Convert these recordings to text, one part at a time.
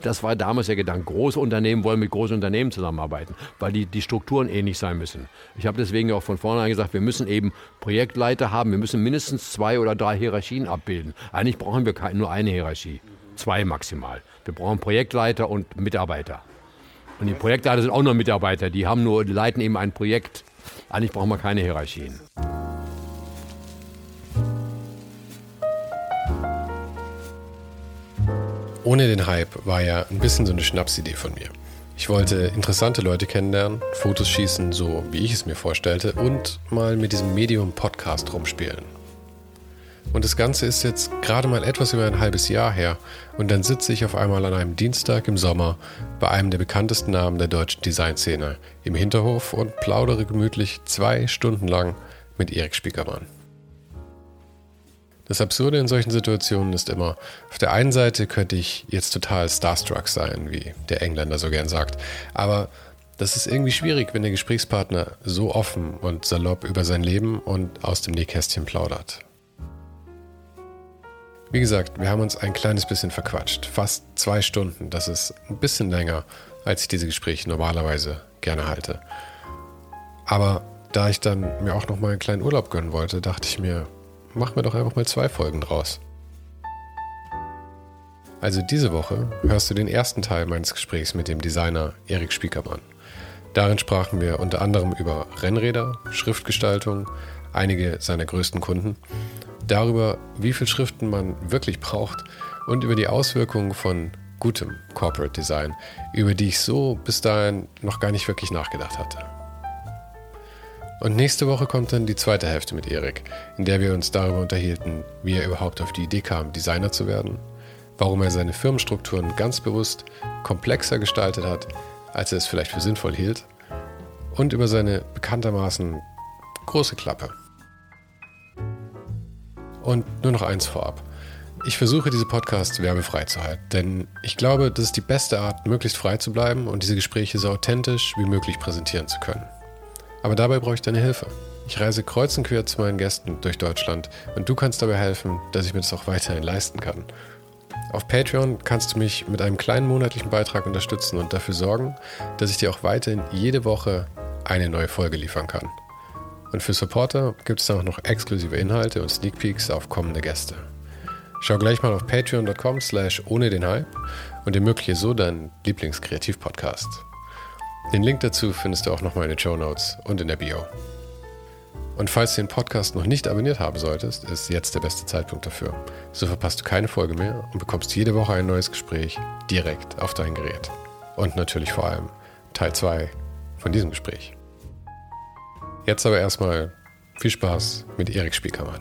Das war damals der Gedanke. Große Unternehmen wollen mit großen Unternehmen zusammenarbeiten, weil die, die Strukturen ähnlich sein müssen. Ich habe deswegen auch von vornherein gesagt, wir müssen eben Projektleiter haben. Wir müssen mindestens zwei oder drei Hierarchien abbilden. Eigentlich brauchen wir nur eine Hierarchie. Zwei maximal. Wir brauchen Projektleiter und Mitarbeiter. Und die Projektleiter sind auch nur Mitarbeiter. Die haben nur, leiten eben ein Projekt. Eigentlich brauchen wir keine Hierarchien. Ohne den Hype war ja ein bisschen so eine Schnapsidee von mir. Ich wollte interessante Leute kennenlernen, Fotos schießen, so wie ich es mir vorstellte, und mal mit diesem Medium Podcast rumspielen. Und das Ganze ist jetzt gerade mal etwas über ein halbes Jahr her und dann sitze ich auf einmal an einem Dienstag im Sommer bei einem der bekanntesten Namen der deutschen Designszene im Hinterhof und plaudere gemütlich zwei Stunden lang mit Erik Spiekermann. Das Absurde in solchen Situationen ist immer, auf der einen Seite könnte ich jetzt total starstruck sein, wie der Engländer so gern sagt, aber das ist irgendwie schwierig, wenn der Gesprächspartner so offen und salopp über sein Leben und aus dem Nähkästchen plaudert. Wie gesagt, wir haben uns ein kleines bisschen verquatscht. Fast zwei Stunden. Das ist ein bisschen länger, als ich diese Gespräche normalerweise gerne halte. Aber da ich dann mir auch noch mal einen kleinen Urlaub gönnen wollte, dachte ich mir, machen wir doch einfach mal zwei Folgen draus. Also diese Woche hörst du den ersten Teil meines Gesprächs mit dem Designer Erik Spiekermann. Darin sprachen wir unter anderem über Rennräder, Schriftgestaltung, einige seiner größten Kunden, darüber, wie viel Schriften man wirklich braucht und über die Auswirkungen von gutem Corporate Design, über die ich so bis dahin noch gar nicht wirklich nachgedacht hatte. Und nächste Woche kommt dann die zweite Hälfte mit Erik, in der wir uns darüber unterhielten, wie er überhaupt auf die Idee kam, Designer zu werden, warum er seine Firmenstrukturen ganz bewusst komplexer gestaltet hat, als er es vielleicht für sinnvoll hielt, und über seine bekanntermaßen große Klappe. Und nur noch eins vorab. Ich versuche diese Podcasts werbefrei zu halten, denn ich glaube, das ist die beste Art, möglichst frei zu bleiben und diese Gespräche so authentisch wie möglich präsentieren zu können. Aber dabei brauche ich deine Hilfe. Ich reise kreuz und quer zu meinen Gästen durch Deutschland und du kannst dabei helfen, dass ich mir das auch weiterhin leisten kann. Auf Patreon kannst du mich mit einem kleinen monatlichen Beitrag unterstützen und dafür sorgen, dass ich dir auch weiterhin jede Woche eine neue Folge liefern kann. Und für Supporter gibt es auch noch exklusive Inhalte und Sneak Peeks auf kommende Gäste. Schau gleich mal auf patreon.com slash ohne den Hype und ermögliche so deinen Lieblingskreativ-Podcast. Den Link dazu findest du auch nochmal in den Show Notes und in der Bio. Und falls du den Podcast noch nicht abonniert haben solltest, ist jetzt der beste Zeitpunkt dafür. So verpasst du keine Folge mehr und bekommst jede Woche ein neues Gespräch direkt auf dein Gerät. Und natürlich vor allem Teil 2 von diesem Gespräch. Jetzt aber erstmal viel Spaß mit Erik Spiekermann.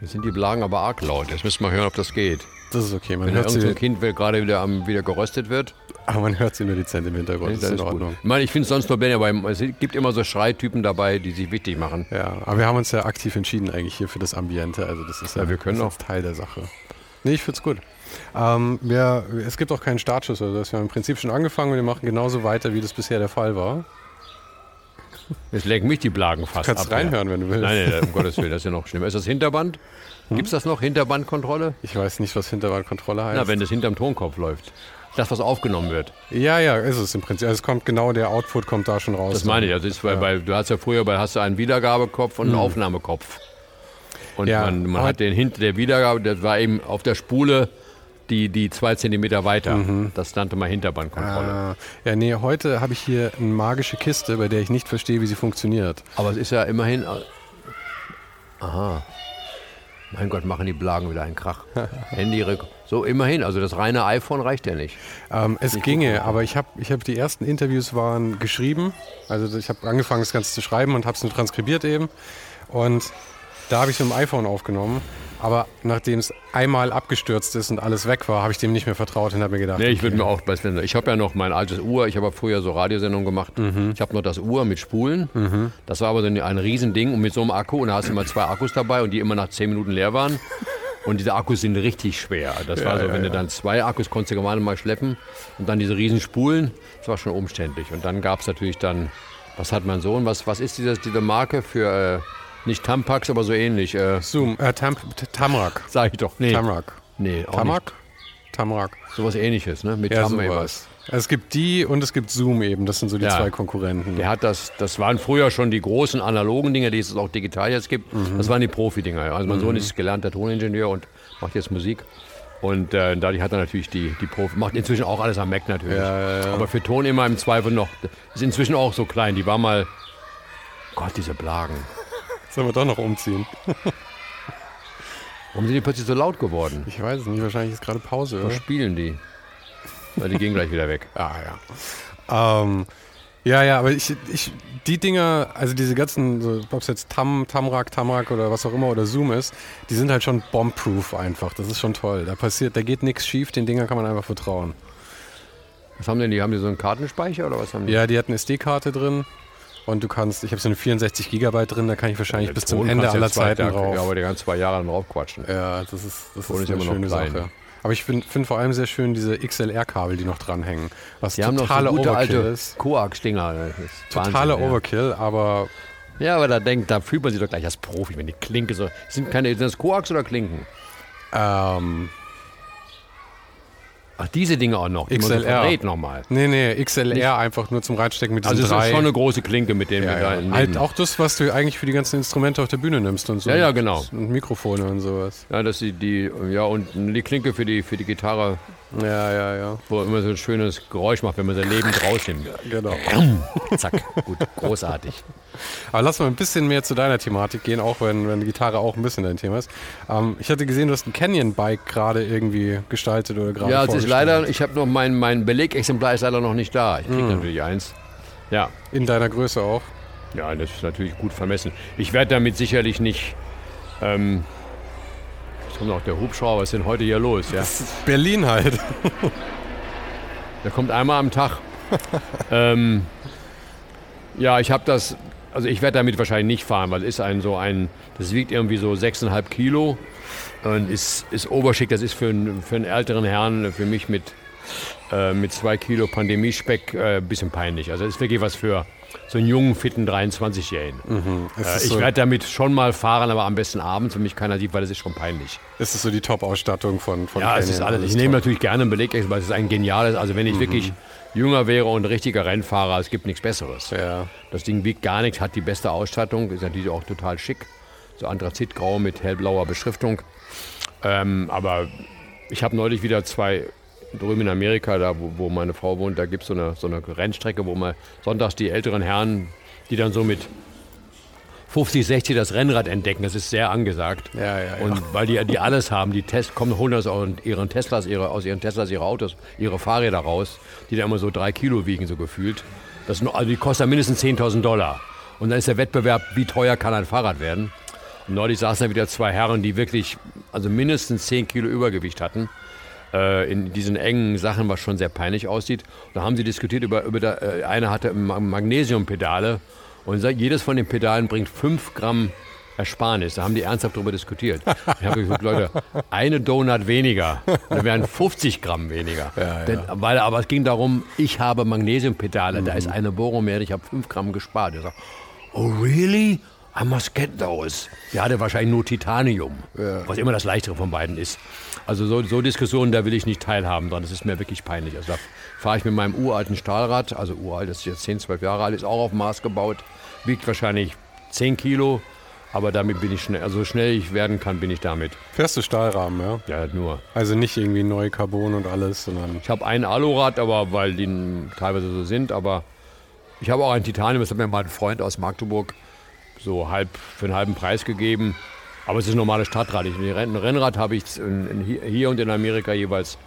Jetzt sind die Blagen aber arg laut. Jetzt müssen wir hören, ob das geht. Das ist okay. Man Wenn hört irgendein Kind gerade wieder, wieder geröstet wird. Aber man hört sie nur dezent im Hintergrund. Das ist in Ordnung. Gut. Ich meine, ich finde es sonst nur besser, weil es gibt immer so Schreitypen dabei, die sich wichtig machen. Ja, aber wir haben uns ja aktiv entschieden eigentlich hier für das Ambiente. Also das ist ja, ja wir können auch Teil der Sache. Nee, ich finde es gut. Ähm, wir, es gibt auch keinen Startschuss. Also wir haben im Prinzip schon angefangen und wir machen genauso weiter, wie das bisher der Fall war. Jetzt lenken mich die Blagen fast du kannst ab. reinhören, wenn du willst. Nein, nein, um Gottes Willen, das ist ja noch schlimmer. Ist das Hinterband? Hm? Gibt es das noch, Hinterbandkontrolle? Ich weiß nicht, was Hinterbandkontrolle heißt. Na, wenn das hinterm Tonkopf läuft. das, was aufgenommen wird. Ja, ja, ist es im Prinzip. Also es kommt genau, der Output kommt da schon raus. Das meine ich. Also ist, weil, weil du hast ja früher, weil hast du einen Wiedergabekopf und einen Aufnahmekopf. Und Ja, man, man hat den hinter der Wiedergabe, das war eben auf der Spule die, die zwei Zentimeter weiter. Das nannte man Hinterbandkontrolle. Ah, ja, nee, heute habe ich hier eine magische Kiste, bei der ich nicht verstehe, wie sie funktioniert. Aber es ist ja immerhin. Aha. Mein Gott, machen die Blagen wieder einen Krach. Handy, so immerhin. Also das reine iPhone reicht ja nicht. Ähm, es ginge, aber ich habe ich hab die ersten Interviews waren geschrieben. Also ich habe angefangen, das Ganze zu schreiben und habe es nur transkribiert eben. Und da habe ich es mit dem iPhone aufgenommen. Aber nachdem es einmal abgestürzt ist und alles weg war, habe ich dem nicht mehr vertraut und habe mir gedacht, Nee, ich würde okay. mir auch bei Sven. Ich habe ja noch mein altes Uhr. Ich habe früher so Radiosendungen gemacht. Ich habe noch das Uhr mit Spulen. Das war aber so ein, ein Riesending und mit so einem Akku. Und da hast du immer zwei Akkus dabei und die immer nach zehn Minuten leer waren. Und diese Akkus sind richtig schwer. Das war so, wenn du dann zwei Akkus konntest du gerade mal schleppen und dann diese riesen Spulen. Das war schon umständlich. Und dann gab es natürlich dann, was hat mein Sohn? Was, was ist dieses, diese Marke für, äh, nicht Tampax, aber so ähnlich? Äh, Zoom, äh, Tam, Tamrak. sag ich doch. Nee. Tamrak. Nee, auch Tamrak? Tamrak. nicht. Sowas ähnliches, ne? Mit Ja, Tam sowas. Es gibt die und es gibt Zoom eben. Das sind so die Ja. zwei Konkurrenten. Der hat das, das waren früher schon die großen analogen Dinge, die es auch digital jetzt gibt. Das waren die Profi-Dinger. Also mein Sohn ist gelernter Toningenieur und macht jetzt Musik. Und äh, dadurch hat er natürlich die, die Profi, macht inzwischen auch alles am Mac natürlich. Ja, ja. Aber für Ton immer im Zweifel noch, ist inzwischen auch so klein. Die war mal, Gott, diese Blagen. Sollen wir doch noch umziehen? Warum sind die plötzlich so laut geworden? Ich weiß es nicht. Wahrscheinlich ist gerade Pause, Was oder? spielen die? Weil die gehen gleich wieder weg. Ah, ja. Ähm, ja, ja, aber ich, ich, die Dinger, also diese ganzen, so, ob es jetzt Tam, Tamrak, Tamrak oder was auch immer oder Zoom ist, die sind halt schon bombproof einfach. Das ist schon toll. Da passiert, da geht nichts schief, den Dingern kann man einfach vertrauen. Was haben denn die? Haben die so einen Kartenspeicher oder was haben die? Ja, die hat eine SD-Karte drin und du kannst, ich habe so eine 64 Gigabyte drin, da kann ich wahrscheinlich Der bis zum Ton Ende du ja aller zwei Zeiten drauf. Ja, aber die ganzen zwei Jahre dann drauf quatschen. Ja, das ist, das Ton ist, ist eine schöne. Sache. Aber ich finde find vor allem sehr schön diese XLR-Kabel, die noch dranhängen. Was Die haben noch so totale Overkill ist. Koax-Dinger. Totale Wahnsinn, ja. Overkill, aber Ja, aber da denkt, da fühlt man sich doch gleich als Profi, wenn die Klinke so. Sind keine, sind das Koax oder Klinken? ähm, Ach, diese Dinge auch noch. Die so XLR. verdreht nochmal. nee, nee, XLR einfach nur zum Reinstecken mit diesen Also es ist schon eine große Klinke, mit denen ja, wir da ja. nehmen. Halt auch das, was du eigentlich für die ganzen Instrumente auf der Bühne nimmst und so. Ja, ja, genau. Und Mikrofone und sowas. Ja, dass die, die, ja, und die Klinke für die, für die Gitarre, Ja, ja, ja. wo immer so ein schönes Geräusch macht, wenn man sie lebend rausnimmt. Genau. Zack, gut, großartig. Aber lass mal ein bisschen mehr zu deiner Thematik gehen, auch wenn, wenn die Gitarre auch ein bisschen dein Thema ist. Ähm, ich hatte gesehen, du hast ein Canyon-Bike gerade irgendwie gestaltet oder gerade Ja, es ist leider, ich habe noch mein, mein Belegexemplar ist leider noch nicht da. Ich kriege Hm. natürlich eins. Ja, In deiner Größe auch. Ja, das ist natürlich gut vermessen. Ich werde damit sicherlich nicht. Ähm, jetzt kommt noch der Hubschrauber. Was ist denn heute hier los? Ja? Berlin halt. Der kommt einmal am Tag. ähm, ja, ich habe das. Also ich werde damit wahrscheinlich nicht fahren, weil es ist ein so ein. Das wiegt irgendwie so 6,5 Kilo und ist, ist oberschick. Das ist für, einen- für einen älteren Herrn, für mich mit, äh, mit zwei Kilo Pandemiespeck äh, ein bisschen peinlich. Also das ist wirklich was für so einen jungen, fitten 23-Jährigen. Es Äh, ich so, werde damit schon mal fahren, aber am besten abends, wenn mich keiner sieht, weil das ist schon peinlich. es ist so die Top-Ausstattung von, von Ja, es Canyon. ist alles. Ich top. nehme natürlich gerne einen Beleg, weil es ist ein geniales. Also wenn ich wirklich jünger wäre und richtiger Rennfahrer, es gibt nichts Besseres. Ja. Das Ding wiegt gar nichts, hat die beste Ausstattung, ist natürlich auch total schick. So Anthrazitgrau mit hellblauer Beschriftung. Ähm, aber ich habe neulich wieder zwei drüben in Amerika, da wo, wo meine Frau wohnt, da gibt so es eine, so eine Rennstrecke, wo man sonntags die älteren Herren, die dann so mit 50, 60 das Rennrad entdecken, das ist sehr angesagt. Ja, ja, ja. Und weil die, die alles haben, die Test, kommen, holen aus ihren Teslas, ihre, aus ihren Teslas ihre Autos, ihre Fahrräder raus, die da immer so drei Kilo wiegen, so gefühlt. Das, also die kosten mindestens 10.000 Dollar. Und dann ist der Wettbewerb, wie teuer kann ein Fahrrad werden. Und neulich saßen da wieder zwei Herren, die wirklich, also mindestens 10 Kilo Übergewicht hatten. Äh, in diesen engen Sachen, was schon sehr peinlich aussieht. Da haben sie diskutiert über, über der, äh, einer hatte Ma- Magnesiumpedale und jedes von den Pedalen bringt 5 Gramm Ersparnis. Da haben die ernsthaft darüber diskutiert. Ich habe gesagt, Leute, eine Donut weniger, da wären 50 Gramm weniger. Denn, weil, aber es ging darum, ich habe Magnesiumpedale, da ist eine Bohrung mehr, ich habe 5 Gramm gespart. Ich sag, oh really? Ah, Moskettos. Ja, der wahrscheinlich nur Titanium, was immer das leichtere von beiden ist. Also so, so Diskussionen, da will ich nicht teilhaben dran. Das ist mir wirklich peinlich. Also fahre ich mit meinem uralten Stahlrad, also uralt, das ist jetzt 10, 12 Jahre alt, ist auch auf Maß gebaut, wiegt wahrscheinlich 10 Kilo, aber damit bin ich schnell, also so schnell ich werden kann, bin ich damit. Fährst du Stahlrahmen, ja? Ja, nur. Also nicht irgendwie neu Carbon und alles, sondern. Ich habe ein Alurad, aber weil die teilweise so sind, aber ich habe auch ein Titanium, das hat mir mein Freund aus Magdeburg so halb für einen halben Preis gegeben. Aber es ist ein normales Stadtrad. Ein Rennrad habe ich hier und in Amerika jeweils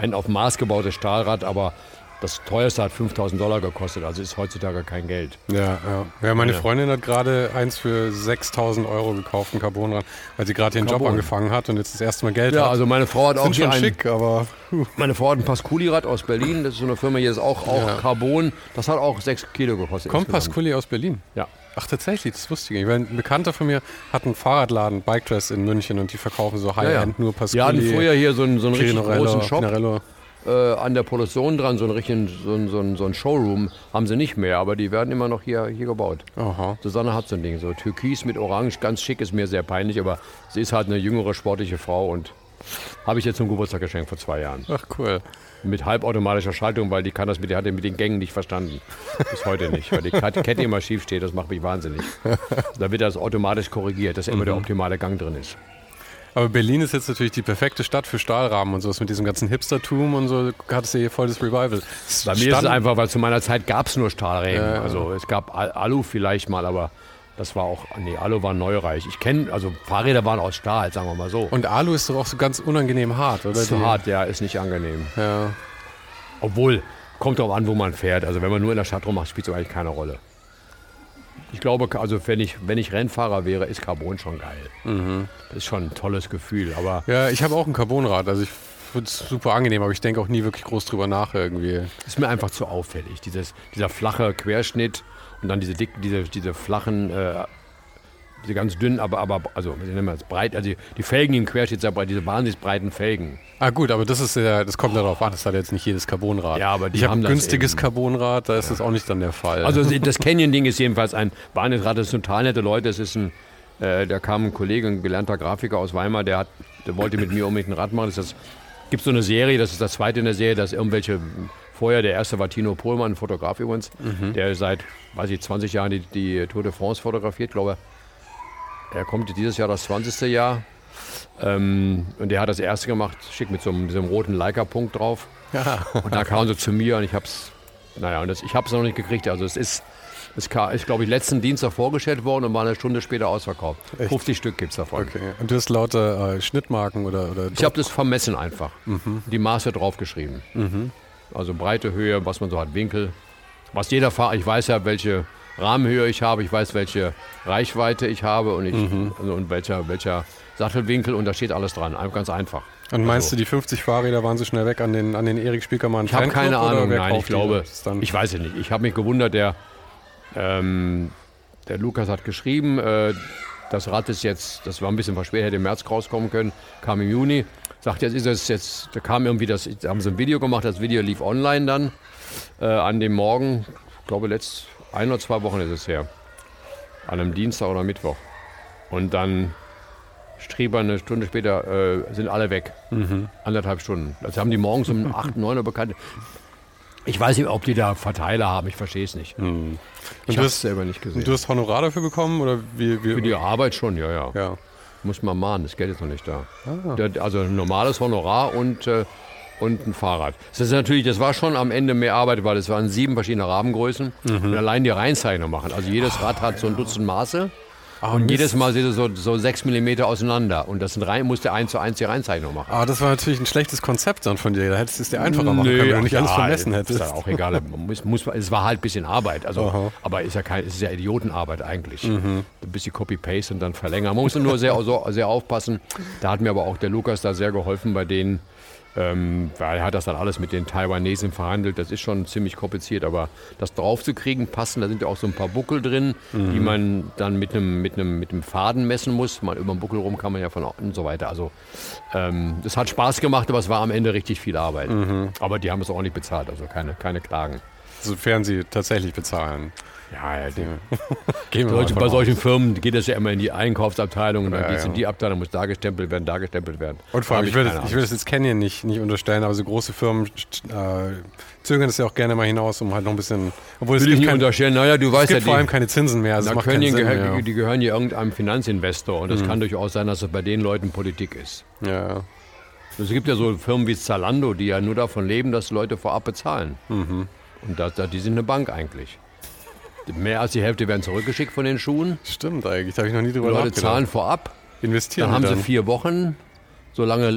ein auf Maß gebautes Stahlrad, aber das teuerste hat 5000 Dollar gekostet, also ist heutzutage kein Geld. Ja, ja. ja meine ja. Freundin hat gerade eins für 6000 Euro gekauft, ein Carbonrad, weil sie gerade ihren Carbon. Job angefangen hat und jetzt das erste Mal Geld ja, hat. Ja, also meine Frau hat auch schon ein, schick, aber. Puh. Meine Frau hat ein Pasculi-Rad aus Berlin, das ist so eine Firma, hier ist auch, auch. Carbon, das hat auch 6 Kilo gekostet. Kommt Pasculi aus Berlin? Ja. Ach, tatsächlich, das wusste ich nicht. Ein Bekannter von mir hat einen Fahrradladen, Bike Dress in München und die verkaufen so High-End, ja, ja. nur Pasculi. Wir hatten früher hier so einen, so einen richtig großen Shop. Pinarello. Äh, an der Produktion dran, so einen richtigen so ein, so ein, so ein Showroom haben sie nicht mehr, aber die werden immer noch hier, hier gebaut. Aha. Susanne hat so ein Ding, so Türkis mit Orange, ganz schick, ist mir sehr peinlich, aber sie ist halt eine jüngere, sportliche Frau und habe ich jetzt zum Geburtstag geschenkt vor zwei Jahren. Ach cool. Mit halbautomatischer Schaltung, weil die kann das mit, die hat mit den Gängen nicht verstanden. Bis heute nicht, weil die Kette immer schief steht, das macht mich wahnsinnig. Da wird das automatisch korrigiert, dass immer mhm. der optimale Gang drin ist. Aber Berlin ist jetzt natürlich die perfekte Stadt für Stahlrahmen und sowas mit diesem ganzen Hipstertum und so hattest du hier voll das Revival. Bei mir ist es einfach, weil zu meiner Zeit gab es nur Stahlrämen. Ja, ja. Also es gab Alu vielleicht mal, aber das war auch, nee, Alu war neureich. Ich kenne, also Fahrräder waren aus Stahl, sagen wir mal so. Und Alu ist doch auch so ganz unangenehm hart, oder? Zu hart, ja, ist nicht angenehm. Ja. Obwohl, kommt auch an, wo man fährt. Also wenn man nur in der Stadt rummacht, spielt es eigentlich keine Rolle. Ich glaube, also wenn ich, wenn ich Rennfahrer wäre, ist Carbon schon geil. Mhm. Das ist schon ein tolles Gefühl. Aber ja, ich habe auch ein Carbonrad. Also ich finde es super angenehm, aber ich denke auch nie wirklich groß drüber nach irgendwie. Ist mir einfach zu auffällig. Dieses, dieser flache Querschnitt und dann diese dick, diese, diese flachen äh, diese ganz dünnen, aber, aber also wie nennen wir das, breit, also die Felgen im Querschnitt breit, diese wahnsinnig breiten Felgen. Ah gut, aber das ist ja, das kommt darauf an, das hat jetzt nicht jedes Carbonrad. Ja, aber die ich habe ein das günstiges eben. Carbonrad, da ist ja. das auch nicht dann der Fall. Also das Canyon-Ding ist jedenfalls ein Bahnrad, das sind total nette Leute. Es ist ein, äh, da kam ein Kollege, ein gelernter Grafiker aus Weimar, der hat, der wollte mit mir unbedingt ein Rad machen. Das gibt so eine Serie, das ist das zweite in der Serie, dass irgendwelche Vorher, der erste war Tino Pohlmann, ein Fotograf übrigens, Mhm. der seit, weiß ich, 20 Jahren die, die Tour de France fotografiert, glaube er kommt dieses Jahr das 20. Jahr. Ähm, und der hat das erste gemacht, schick mit so einem, diesem roten Leica-Punkt drauf. Ja. Und da kam sie zu mir und ich hab's, naja, und das, ich hab's noch nicht gekriegt. Also es ist, es kam, ist, glaube ich, letzten Dienstag vorgestellt worden und war eine Stunde später ausverkauft. Echt? 50 Stück gibt's davon. Okay. Und du hast lauter äh, Schnittmarken oder, oder Ich habe das vermessen einfach. Die Maße draufgeschrieben. Mhm. Also Breite, Höhe, was man so hat, Winkel. Was jeder Fahrer, ich weiß ja, welche Rahmenhöhe ich habe, ich weiß, welche Reichweite ich habe und, ich, Mhm. also, und welcher, welcher Sattelwinkel und da steht alles dran. Ganz einfach. Und meinst Also- du, die 50 Fahrräder waren so schnell weg an den, an den Erik Spiekermann Ich habe keine Ahnung, nein, ich glaube, ich weiß es nicht. Ich habe mich gewundert, der, ähm, der Lukas hat geschrieben, äh, das Rad ist jetzt, das war ein bisschen verspätet, hätte im März rauskommen können, kam im Juni. Sagt, jetzt ist es jetzt, da kam irgendwie das, da haben sie ein Video gemacht, das Video lief online dann äh, an dem Morgen, ich glaube letzt ein oder zwei Wochen ist es her, an einem Dienstag oder Mittwoch. Und dann Strieber eine Stunde später äh, sind alle weg. Mhm. Anderthalb Stunden. Das haben die morgens um 8, 9 Uhr bekannt. Ich weiß nicht, ob die da Verteiler haben, ich verstehe es nicht. Mhm. Ich habe es selber nicht gesehen. und du hast Honorar dafür bekommen? Oder wie, wie, Für die Arbeit schon, ja, ja. ja. Muss man mahnen, das Geld ist noch nicht da. Ah. Also ein normales Honorar und, äh, und ein Fahrrad. Das ist natürlich, das war schon am Ende mehr Arbeit, weil es waren sieben verschiedene Rahmengrößen Mhm. und allein die Reinzeichnung machen. Also jedes Rad hat so ein Dutzend Maße. Ah, Und Mist. jedes Mal sind es so, so sechs Millimeter auseinander. Und das sind rein, musste eins zu eins die Reinzeichnung machen. Aber das war natürlich ein schlechtes Konzept dann von dir. Da hättest du es dir einfacher machen können, wenn du nicht alles ja, vermessen Ist hättest. ja auch egal. Muss, muss, es war halt ein bisschen Arbeit. Also, Aha. aber ist ja kein, es ist ja Idiotenarbeit eigentlich. Mhm. Ein bisschen Copy-Paste und dann verlängern. Man muss nur sehr, so, sehr aufpassen. Da hat mir aber auch der Lukas da sehr geholfen bei denen. Ähm, weil er hat das dann alles mit den Taiwanesen verhandelt. Das ist schon ziemlich kompliziert, aber das draufzukriegen, passen, da sind ja auch so ein paar Buckel drin, die man dann mit einem mit einem mit einem Faden messen muss. Man über den Buckel rum kann man ja von und so weiter. Also ähm, das hat Spaß gemacht, aber es war am Ende richtig viel Arbeit. Aber die haben es ordentlich bezahlt, also keine, keine Klagen. Sofern sie tatsächlich bezahlen. Ja, ja, ja. Solche, bei solchen Firmen geht es ja immer in die Einkaufsabteilung und dann ja, geht es in die Abteilung, muss da gestempelt werden, da gestempelt werden. Und vor allem, ich will, das, ich will das jetzt Canyon nicht, nicht unterstellen, aber so große Firmen äh, zögern das ja auch gerne mal hinaus, um halt noch ein bisschen. Obwohl es will ich nicht kein, unterstellen, naja, du weißt es gibt ja, vor allem keine Zinsen mehr. Also Canyon gehör, die, gehören ja irgendeinem Finanzinvestor und es mhm. kann durchaus sein, dass das bei den Leuten Politik ist. Ja. Es gibt ja so Firmen wie Zalando, die ja nur davon leben, dass Leute vorab bezahlen. Mhm. Und das, die sind eine Bank eigentlich. Mehr als die Hälfte werden zurückgeschickt von den Schuhen. Stimmt eigentlich, da habe ich noch nie drüber nachgedacht. Leute zahlen vorab. Investieren Dann haben dann. sie vier Wochen. Solange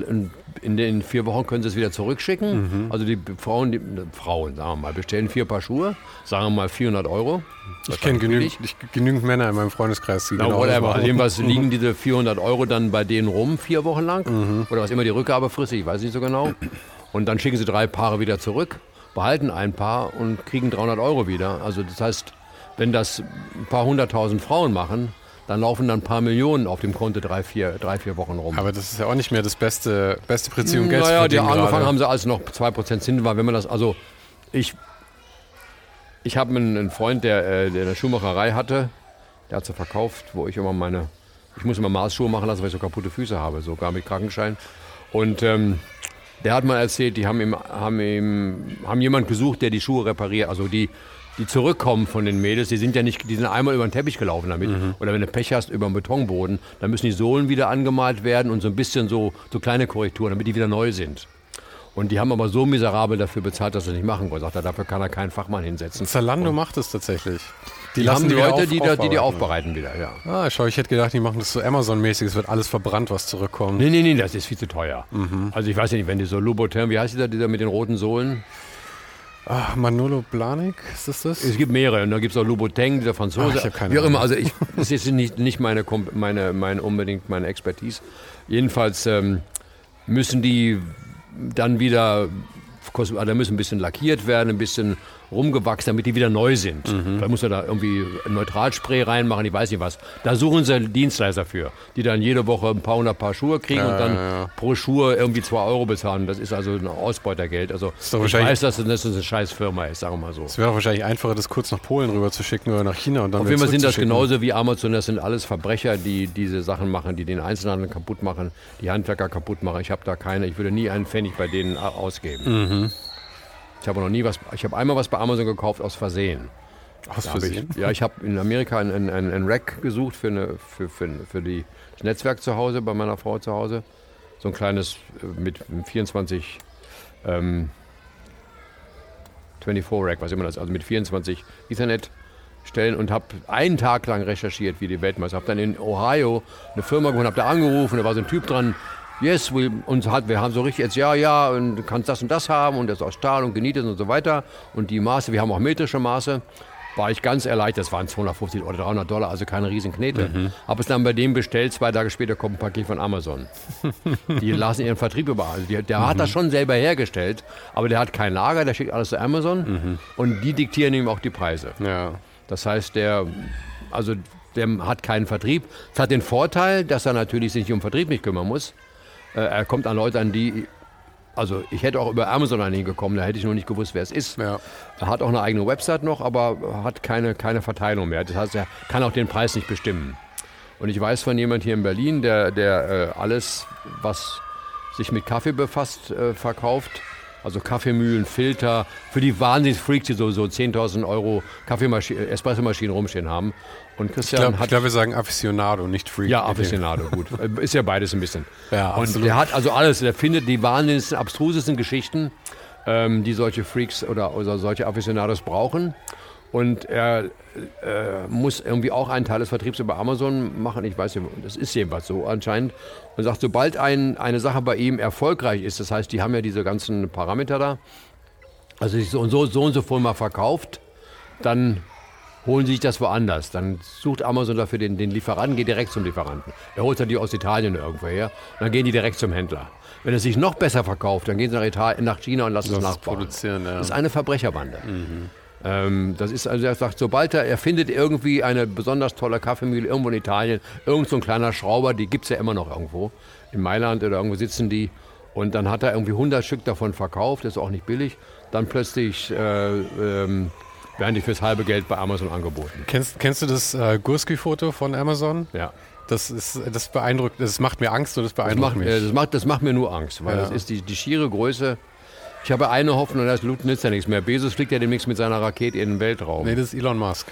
in den vier Wochen können sie es wieder zurückschicken. Mhm. Also die Frauen, die Frauen, sagen wir mal, bestellen vier Paar Schuhe, sagen wir mal 400 Euro. Das ich kenne genügend, genügend Männer in meinem Freundeskreis, die Na, genau whatever. Also jedenfalls liegen diese 400 Euro dann bei denen rum, vier Wochen lang. Mhm. Oder was immer die Rückgabefrist ist, ich weiß nicht so genau. Und dann schicken sie drei Paare wieder zurück, behalten ein Paar und kriegen 300 Euro wieder. Also das heißt, wenn das ein paar hunderttausend Frauen machen, dann laufen dann ein paar Millionen auf dem Konto drei, vier, drei, vier Wochen rum. Aber das ist ja auch nicht mehr das beste, beste Prinzip, um Geld naja, zu verdienen. Naja, angefangen gerade. haben sie als noch 2% Zinsen war. Wenn man das, also ich, ich habe einen Freund, der, äh, der eine Schuhmacherei hatte, der hat sie verkauft, wo ich immer meine, ich muss immer Maßschuhe machen lassen, weil ich so kaputte Füße habe, sogar mit Krankenschein. Und ähm, der hat mal erzählt, die haben ihm, haben ihm, haben jemand gesucht, der die Schuhe repariert, also die die zurückkommen von den Mädels, die sind ja nicht, die sind einmal über den Teppich gelaufen damit. Mhm. Oder wenn du Pech hast, über den Betonboden, dann müssen die Sohlen wieder angemalt werden und so ein bisschen so, so kleine Korrekturen, damit die wieder neu sind. Und die haben aber so miserabel dafür bezahlt, dass sie nicht machen wollen. Sagt er, dafür kann er keinen Fachmann hinsetzen. Zalando und macht es tatsächlich. Die, die lassen die Leute, die, da, die die aufbereiten wieder, ja. Ah, schau, ich hätte gedacht, die machen das so Amazon-mäßig, es wird alles verbrannt, was zurückkommt. Nee, nee, nee, das ist viel zu teuer. Mhm. Also ich weiß ja nicht, wenn die so Louboutin, wie heißt dieser, dieser mit den roten Sohlen? Ach, Manolo Blanik, ist das das? Es gibt mehrere. Und da gibt es auch Louboutin, dieser Franzose. Ach, ich habe keine Wie auch immer. Also ich, das ist nicht, nicht meine, meine, meine, unbedingt meine Expertise. Jedenfalls ähm, müssen die dann wieder, also da müssen ein bisschen lackiert werden, ein bisschen rumgewachsen, damit die wieder neu sind. Mhm. Da muss er da irgendwie Neutralspray reinmachen, ich weiß nicht was. Da suchen sie Dienstleister für, die dann jede Woche ein paar hundert Paar Schuhe kriegen ja, und dann ja, ja. pro Schuhe irgendwie zwei Euro bezahlen. Das ist also ein Ausbeutergeld. Also ich weiß, dass das eine scheiß Firma ist, sagen wir mal so. Es wäre doch wahrscheinlich einfacher, das kurz nach Polen rüber zu schicken oder nach China und dann Auf jeden Fall sind das genauso wie Amazon, das sind alles Verbrecher, die diese Sachen machen, die den Einzelhandel kaputt machen, die Handwerker kaputt machen. Ich habe da keine, ich würde nie einen Pfennig bei denen ausgeben. Mhm. Ich habe noch nie was, ich habe einmal was bei Amazon gekauft aus Versehen. Aus Versehen? Ich, ja, ich habe in Amerika ein, ein, ein Rack gesucht für, eine, für, für, für die, das Netzwerk zu Hause, bei meiner Frau zu Hause. So ein kleines äh, mit 24 ähm, 24 Rack, was immer das ist, also mit 24 Ethernet stellen und habe einen Tag lang recherchiert, wie die Weltmeister. Habe dann in Ohio eine Firma gefunden, habe da angerufen, da war so ein Typ dran, yes, we, uns hat, wir haben so richtig jetzt, ja, ja, und du kannst das und das haben und das aus Stahl und genietet und so weiter. Und die Maße, wir haben auch metrische Maße. War ich ganz erleichtert, das waren 250 oder 300 Dollar, also keine riesen Knete. Mhm. Habe es dann bei dem bestellt, zwei Tage später kommt ein Paket von Amazon. die lassen ihren Vertrieb überall. Also der mhm. hat das schon selber hergestellt, aber der hat kein Lager, der schickt alles zu Amazon mhm. und die diktieren ihm auch die Preise. Ja. Das heißt, der, also der hat keinen Vertrieb. Es hat den Vorteil, dass er natürlich sich um Vertrieb nicht kümmern muss. Äh, er kommt an Leute an, die also ich hätte auch über Amazon an ihn gekommen, da hätte ich noch nicht gewusst, wer es ist. Ja. Er hat auch eine eigene Website noch, aber hat keine, keine Verteilung mehr. Das heißt, er kann auch den Preis nicht bestimmen. Und ich weiß von jemand hier in Berlin, der, der äh, alles, was sich mit Kaffee befasst, äh, verkauft. Also Kaffeemühlen, Filter, für die Wahnsinnsfreaks, die so, so 10.000 Euro Kaffeemaschinen, Espressomaschinen rumstehen haben. Und Christian ich glaube, glaub, wir sagen Aficionado, nicht Freak. Ja, Aficionado, gut. Ist ja beides ein bisschen. Ja, und absolut. der hat also alles, der findet die wahnsinnigsten, abstrusesten Geschichten, ähm, die solche Freaks oder, oder solche Aficionados brauchen. Und er äh, muss irgendwie auch einen Teil des Vertriebs über Amazon machen. Ich weiß nicht, das ist jedenfalls so anscheinend. Und sagt, sobald ein, eine Sache bei ihm erfolgreich ist, das heißt, die haben ja diese ganzen Parameter da, also so und so, so und so voll mal verkauft, dann holen sie sich das woanders. Dann sucht Amazon dafür den, den Lieferanten, geht direkt zum Lieferanten. Er holt dann die aus Italien irgendwo her dann gehen die direkt zum Händler. Wenn es sich noch besser verkauft, dann gehen sie nach, Italien, nach China und lassen es nachbauen. Produzieren, ja. Das ist eine Verbrecherbande. Mhm. Ähm, das ist also, er sagt, sobald er, er findet irgendwie eine besonders tolle Kaffeemühle irgendwo in Italien, irgend so ein kleiner Schrauber, die gibt es ja immer noch irgendwo. In Mailand oder irgendwo sitzen die. Und dann hat er irgendwie 100 Stück davon verkauft, das ist auch nicht billig dann plötzlich äh, ähm, werden die fürs halbe Geld bei Amazon angeboten. Kennst, kennst du das äh, Gurski-Foto von Amazon? Ja. Das ist, das beeindruckt, das macht mir Angst und das Das beeindruckt macht, mich. äh, das, macht, das macht mir nur Angst, weil Ja. das ist die, die schiere Größe. Ich habe eine Hoffnung, das nützt ja nichts mehr. Bezos fliegt ja demnächst mit seiner Rakete in den Weltraum. nee, das ist Elon Musk.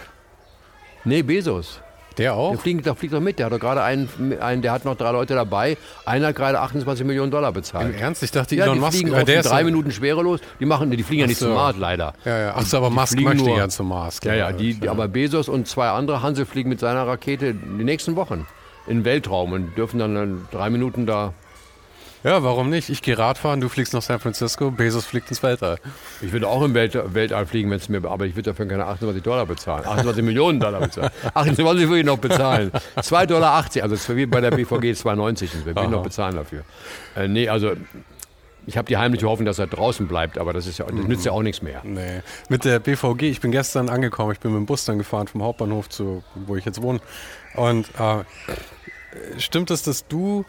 Nee, Bezos. Der Der auch? fliegt, der fliegt doch mit. Der hat doch gerade einen, einen, der hat noch drei Leute dabei. Einer hat gerade 28 Millionen Dollar Im bezahlt. Ernst? Ich dachte, Ja, Elon die Musk, fliegen äh, der ist drei ja- Minuten schwerelos. Die machen, die fliegen ja nicht zum Mars, leider. Ja, ja. Ach so, aber Musk fliegen möchte nur- ja zum Mars. Ja, ja, die, glaub ich, aber Bezos und zwei andere Hansel fliegen mit seiner Rakete die nächsten Wochen in den Weltraum und dürfen dann drei Minuten da. Ja, warum nicht? Ich gehe Radfahren, du fliegst nach San Francisco, Bezos fliegt ins Weltall. Ich würde auch im Welt, Weltall fliegen, wenn es mir, aber ich würde dafür keine 28 Dollar bezahlen. 28 Millionen Dollar bezahlen. 28 würde ich noch bezahlen. 2,80 Dollar, also es ist wie bei der BVG 2,90. Wir will ich noch bezahlen dafür. Äh, nee, also ich habe die heimliche Hoffnung, dass er draußen bleibt, aber das, ist ja, das nützt ja auch nichts mehr. Nee. Mit der BVG, ich bin gestern angekommen, ich bin mit dem Bus dann gefahren vom Hauptbahnhof zu, wo ich jetzt wohne. Und äh, stimmt es, dass du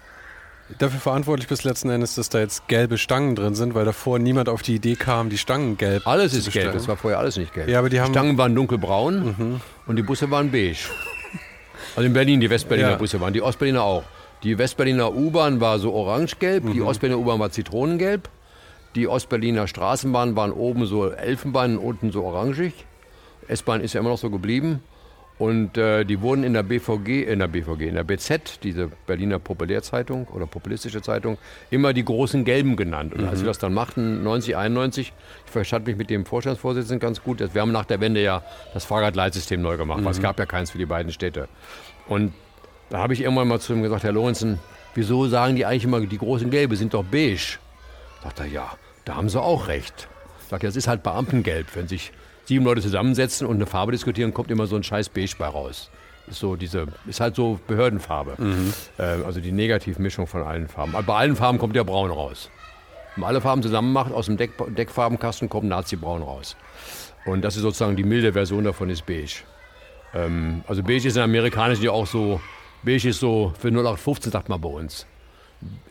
dafür verantwortlich bist letzten Endes, dass da jetzt gelbe Stangen drin sind, weil davor niemand auf die Idee kam, die Stangen gelb Alles ist gelb, das war vorher alles nicht gelb. Ja, aber die Mhm. Stangen waren dunkelbraun und die Busse waren beige. Also in Berlin, die Westberliner Ja. Busse waren, die Ostberliner auch. Die Westberliner U-Bahn war so orangegelb, Mhm. die Ostberliner U-Bahn war zitronengelb. Die Ostberliner Straßenbahn waren oben so Elfenbein und unten so orangig. S-Bahn ist ja immer noch so geblieben. Und äh, die wurden in der BVG, in der BVG, in der BZ, diese Berliner Populärzeitung oder populistische Zeitung, immer die großen Gelben genannt. Und als wir das dann machten, 90, 91, ich verstand mich mit dem Vorstandsvorsitzenden ganz gut, dass wir haben nach der Wende ja das Fahrradleitsystem neu gemacht, weil es gab ja keins für die beiden Städte. Und da habe ich irgendwann mal zu ihm gesagt, Herr Lorenzen, wieso sagen die eigentlich immer, die großen Gelbe sind doch beige? Sagt er, ja, da haben sie auch recht. Sagt er, das ist halt Beamtengelb. Wenn sich sieben Leute zusammensetzen und eine Farbe diskutieren, kommt immer so ein scheiß Beige bei raus. Ist, so diese, ist halt so Behördenfarbe. Äh, also die Negativmischung von allen Farben. Bei allen Farben kommt ja Braun raus. Wenn man alle Farben zusammen macht, aus dem Deck, Deckfarbenkasten kommt Nazi-Braun raus. Und das ist sozusagen die milde Version davon, ist beige. Ähm, also beige ist in Amerikanisch ja auch so, beige ist so, für 0815 sagt man bei uns.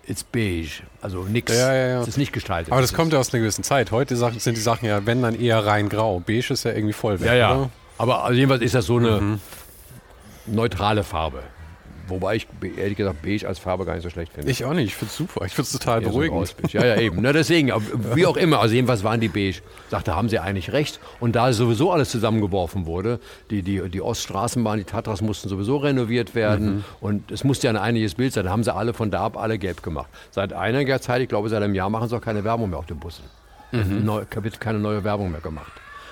It's beige, also nix. Ja, ja, ja. Es ist nicht gestaltet. Aber das Es kommt ja aus einer gewissen Zeit. Heute sind die Sachen ja, wenn dann eher rein grau. Beige ist ja irgendwie voll weg, Ja, ja. oder? Aber also jedenfalls ist das so eine Mhm. neutrale Farbe. Wobei ich ehrlich gesagt beige als Farbe gar nicht so schlecht finde. Ich auch nicht, ich finde es super. Ich finde es total so beruhigend. graues-beige. Ja, ja, eben. Na, deswegen, aber wie auch immer, also jedenfalls waren die beige. Sagte, haben sie eigentlich recht. Und da sowieso alles zusammengeworfen wurde, die, die, die Oststraßenbahn, die Tatras mussten sowieso renoviert werden Mhm. und es musste ja ein einiges Bild sein. Da haben sie alle von da ab alle gelb gemacht. Seit einiger Zeit, ich glaube seit einem Jahr, machen sie auch keine Werbung mehr auf den Bussen. Mhm. Neu, wird keine neue Werbung mehr gemacht.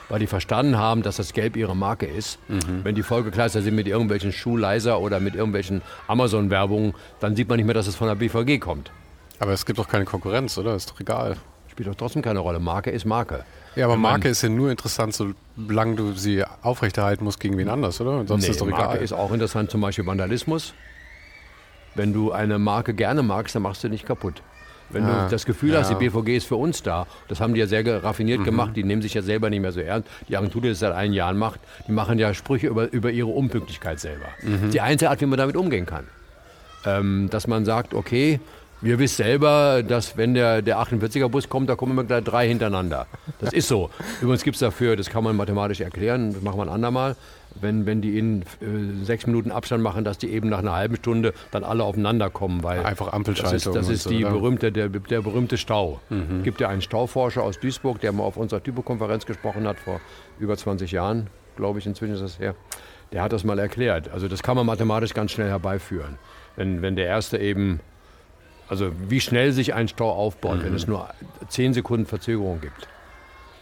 Weil die verstanden haben, dass das Gelb ihre Marke ist. Mhm. Wenn die vollgekleister sind mit irgendwelchen Schuhleiser oder mit irgendwelchen Amazon-Werbungen, dann sieht man nicht mehr, dass es von der BVG kommt. Aber es gibt doch keine Konkurrenz, oder? Ist doch egal. Spielt doch trotzdem keine Rolle. Marke ist Marke. Ja, aber Marke ist ja nur interessant, solange du sie aufrechterhalten musst gegen wen anders, oder? Sonst Nee, ist doch Marke egal. ist auch interessant, zum Beispiel Vandalismus. Wenn du eine Marke gerne magst, dann machst du nicht kaputt. Wenn Ah, du das Gefühl ja. hast, die BVG ist für uns da, das haben die ja sehr raffiniert gemacht, die nehmen sich ja selber nicht mehr so ernst. Die Agentur, die das seit einem Jahr macht, die machen ja Sprüche über, über ihre Unpünktlichkeit selber. Die einzige Art, wie man damit umgehen kann. Ähm, dass man sagt, okay, wir wissen selber, dass wenn der, der 48er-Bus kommt, da kommen immer gleich drei hintereinander. Das ist so. Übrigens gibt es dafür, das kann man mathematisch erklären, das machen wir ein andermal, wenn, wenn die in äh, sechs Minuten Abstand machen, dass die eben nach einer halben Stunde dann alle aufeinander kommen. Weil Einfach das Ampelschaltung. ist, das ist so, die oder? berühmte, der, der berühmte Stau. Es gibt ja einen Stauforscher aus Duisburg, der mal auf unserer Typokonferenz gesprochen hat, vor über 20 Jahren, glaube ich, inzwischen ist das her. Der hat das mal erklärt. Also das kann man mathematisch ganz schnell herbeiführen. Wenn, wenn der erste eben, also wie schnell sich ein Stau aufbaut, wenn es nur 10 Sekunden Verzögerung gibt.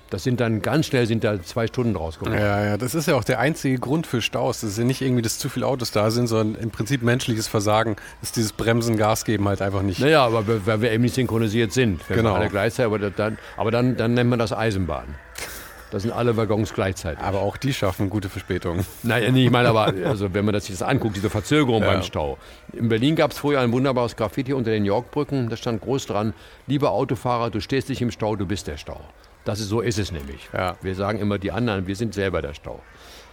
Das sind dann ganz schnell sind da zwei Stunden draus geworden. Ja, ja, das ist ja auch der einzige Grund für Staus. Das ist ja nicht irgendwie, dass zu viele Autos da sind, sondern im Prinzip menschliches Versagen ist dieses Bremsen, Gas geben halt einfach nicht. Naja, aber weil wir eben nicht synchronisiert sind. Wenn Genau. wir alle gleichzeitig, aber dann, aber dann, dann nennt man das Eisenbahn. Das sind alle Waggons gleichzeitig. Aber auch die schaffen gute Verspätungen. Nein, nee, ich meine aber, also wenn man das sich das anguckt, diese Verzögerung Ja. beim Stau. In Berlin gab es früher ein wunderbares Graffiti unter den Yorkbrücken, da stand groß dran, lieber Autofahrer, du stehst nicht im Stau, du bist der Stau. Das ist, so ist es nämlich. Ja. Wir sagen immer die anderen, wir sind selber der Stau.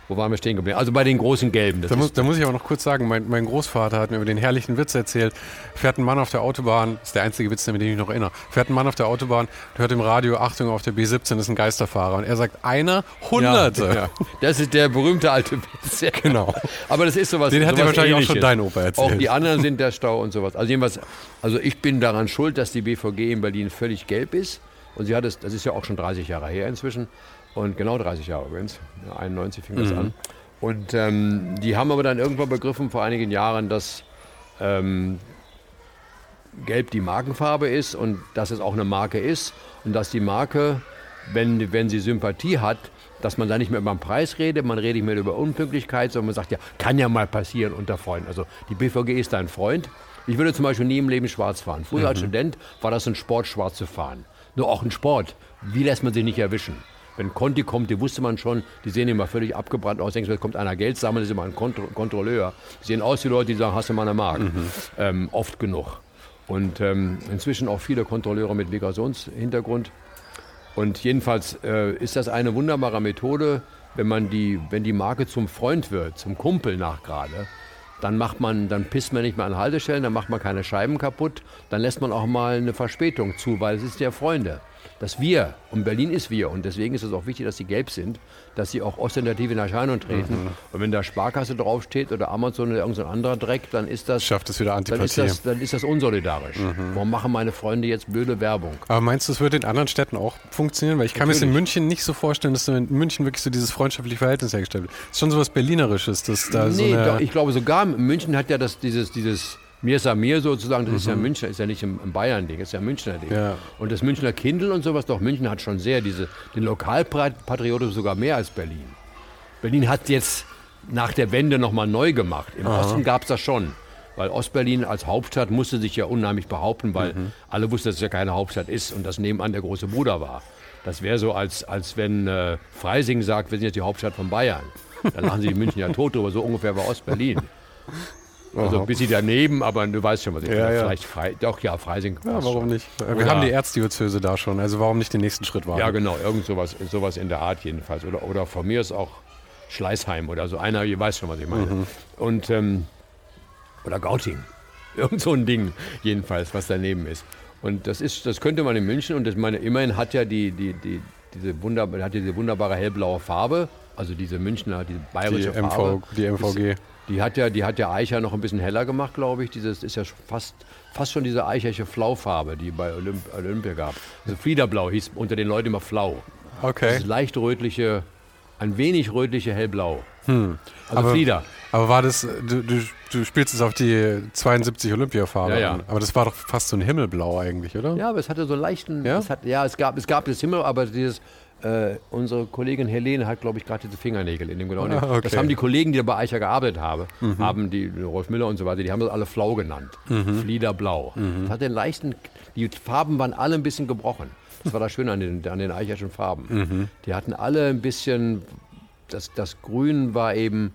wo waren wir stehen geblieben? Also bei den großen Gelben. Da muss, da, muss, ich aber noch kurz sagen, mein, mein, Großvater hat mir über den herrlichen Witz erzählt. Fährt ein Mann auf der Autobahn, ist der einzige Witz, dem ich mich noch erinnere. Fährt ein Mann auf der Autobahn, hört im Radio, Achtung, auf der B17 ist ein Geisterfahrer. Und er sagt, einer, Hunderte. Ja, ja. Das ist der berühmte alte Witz. Genau. Aber das ist sowas Den hat dir wahrscheinlich ähnliches. auch schon dein Opa erzählt. Auch die anderen sind der Stau und sowas. Also jedenfalls, also ich bin daran schuld, dass die BVG in Berlin völlig gelb ist. Und sie hat es, das ist ja auch schon 30 Jahre her inzwischen. Und genau 30 Jahre übrigens. 91 fing das mhm. an. Und ähm, die haben aber dann irgendwann begriffen vor einigen Jahren, dass ähm, Gelb die Markenfarbe ist und dass es auch eine Marke ist und dass die Marke, wenn, wenn sie Sympathie hat, dass man da nicht mehr über den Preis redet, man redet nicht mehr über Unpünktlichkeit, sondern man sagt, ja, kann ja mal passieren unter Freunden. Also die BVG ist dein Freund. Ich würde zum Beispiel nie im Leben schwarz fahren. Früher mhm. als Student war das ein Sport, schwarz zu fahren. Nur auch ein Sport. Wie lässt man sich nicht erwischen? Wenn Conti kommt, die wusste man schon, die sehen immer völlig abgebrannt aus. Denkst du, kommt einer Geld sammeln, das ist immer ein Kontro Kontrolleur. Die sehen aus wie Leute, die sagen, hast du mal eine Mark. Mhm. Ähm, oft genug. Und ähm, inzwischen auch viele Kontrolleure mit Migrationshintergrund. Und jedenfalls äh, ist das eine wunderbare Methode, wenn man die, wenn die Marke zum Freund wird, zum Kumpel nach gerade, dann macht man, dann pisst man nicht mehr an Haltestellen, dann macht man keine Scheiben kaputt, dann lässt man auch mal eine Verspätung zu, weil es ist ja Freunde dass wir, und Berlin ist wir, und deswegen ist es auch wichtig, dass sie gelb sind, dass sie auch ostentativ in Erscheinung treten. Mhm. Und wenn da Sparkasse draufsteht oder Amazon oder irgendein anderer Dreck, dann ist das. Schafft es wieder Antipathie. Dann ist das, dann ist das unsolidarisch. Mhm. Warum machen meine Freunde jetzt blöde Werbung? Aber meinst du, es würde in anderen Städten auch funktionieren? Weil ich kann Natürlich. mir das in München nicht so vorstellen, dass in München wirklich so dieses freundschaftliche Verhältnis hergestellt wird. Das ist schon so was Berlinerisches, dass da nee, so. Doch, ich glaube sogar, München hat ja das, dieses, dieses mir ist mir sozusagen, das mhm. ist ja mhm. Münchner, ist ja nicht im, im Bayern-Ding, ist ja ein Münchner Ding. Ja. Und das Münchner Kindle und sowas, doch München hat schon sehr diese, den Lokalpatriotismus sogar mehr als Berlin. Berlin hat jetzt nach der Wende nochmal neu gemacht. Im Aha. Osten gab es das schon. Weil Ostberlin als Hauptstadt musste sich ja unheimlich behaupten, weil mhm. alle wussten, dass es ja keine Hauptstadt ist und das nebenan der große Bruder war. Das wäre so, als, als wenn äh, Freising sagt, wir sind jetzt die Hauptstadt von Bayern. Da lachen sie die München ja tot drüber. So ungefähr war Ostberlin. Also ein bisschen daneben, aber du weißt schon, was ich ja, meine. Ja. Vielleicht frei, doch, ja, Freising. Ja, warum schon. nicht? Wir oder, haben die Erzdiözese da schon, also warum nicht den nächsten Schritt wagen? Ja, genau, irgend sowas, sowas in der Art jedenfalls. Oder, oder von mir ist auch Schleißheim oder so. Einer, ihr weißt schon, was ich meine. Mhm. Und, ähm, oder Gauting. Irgend so ein Ding, jedenfalls, was daneben ist. Und das ist, das könnte man in München und das meine, immerhin hat ja die, die, die, diese, wunder, hat diese wunderbare hellblaue Farbe, also diese Münchner, diese bayerische die Farbe. MV, die MVG. Ist, die hat ja, die hat ja Eicher noch ein bisschen heller gemacht, glaube ich. Dieses ist ja fast, fast schon diese eicherische Flaufarbe, die bei Olymp Olympia gab. Also Fliederblau hieß unter den Leuten immer Flau. Okay. Dieses leicht rötliche, ein wenig rötliche hellblau. Hm. Also aber, Flieder. Aber war das, du, du, du spielst es auf die 72 Olympiafarbe ja, ja. Aber das war doch fast so ein Himmelblau eigentlich, oder? Ja, aber es hatte so einen leichten, ja, es, hat, ja, es, gab, es gab das Himmel, aber dieses äh, unsere Kollegin Helene hat, glaube ich, gerade diese Fingernägel in dem genau. Ah, okay. Das haben die Kollegen, die bei Eicher gearbeitet haben, mhm. haben die Rolf Müller und so weiter, die haben das alle Flau genannt. Mhm. Fliederblau. Mhm. Das hat den leichten, die Farben waren alle ein bisschen gebrochen. Das war das Schöne an den, an den Eicherschen Farben. Mhm. Die hatten alle ein bisschen, das, das Grün war eben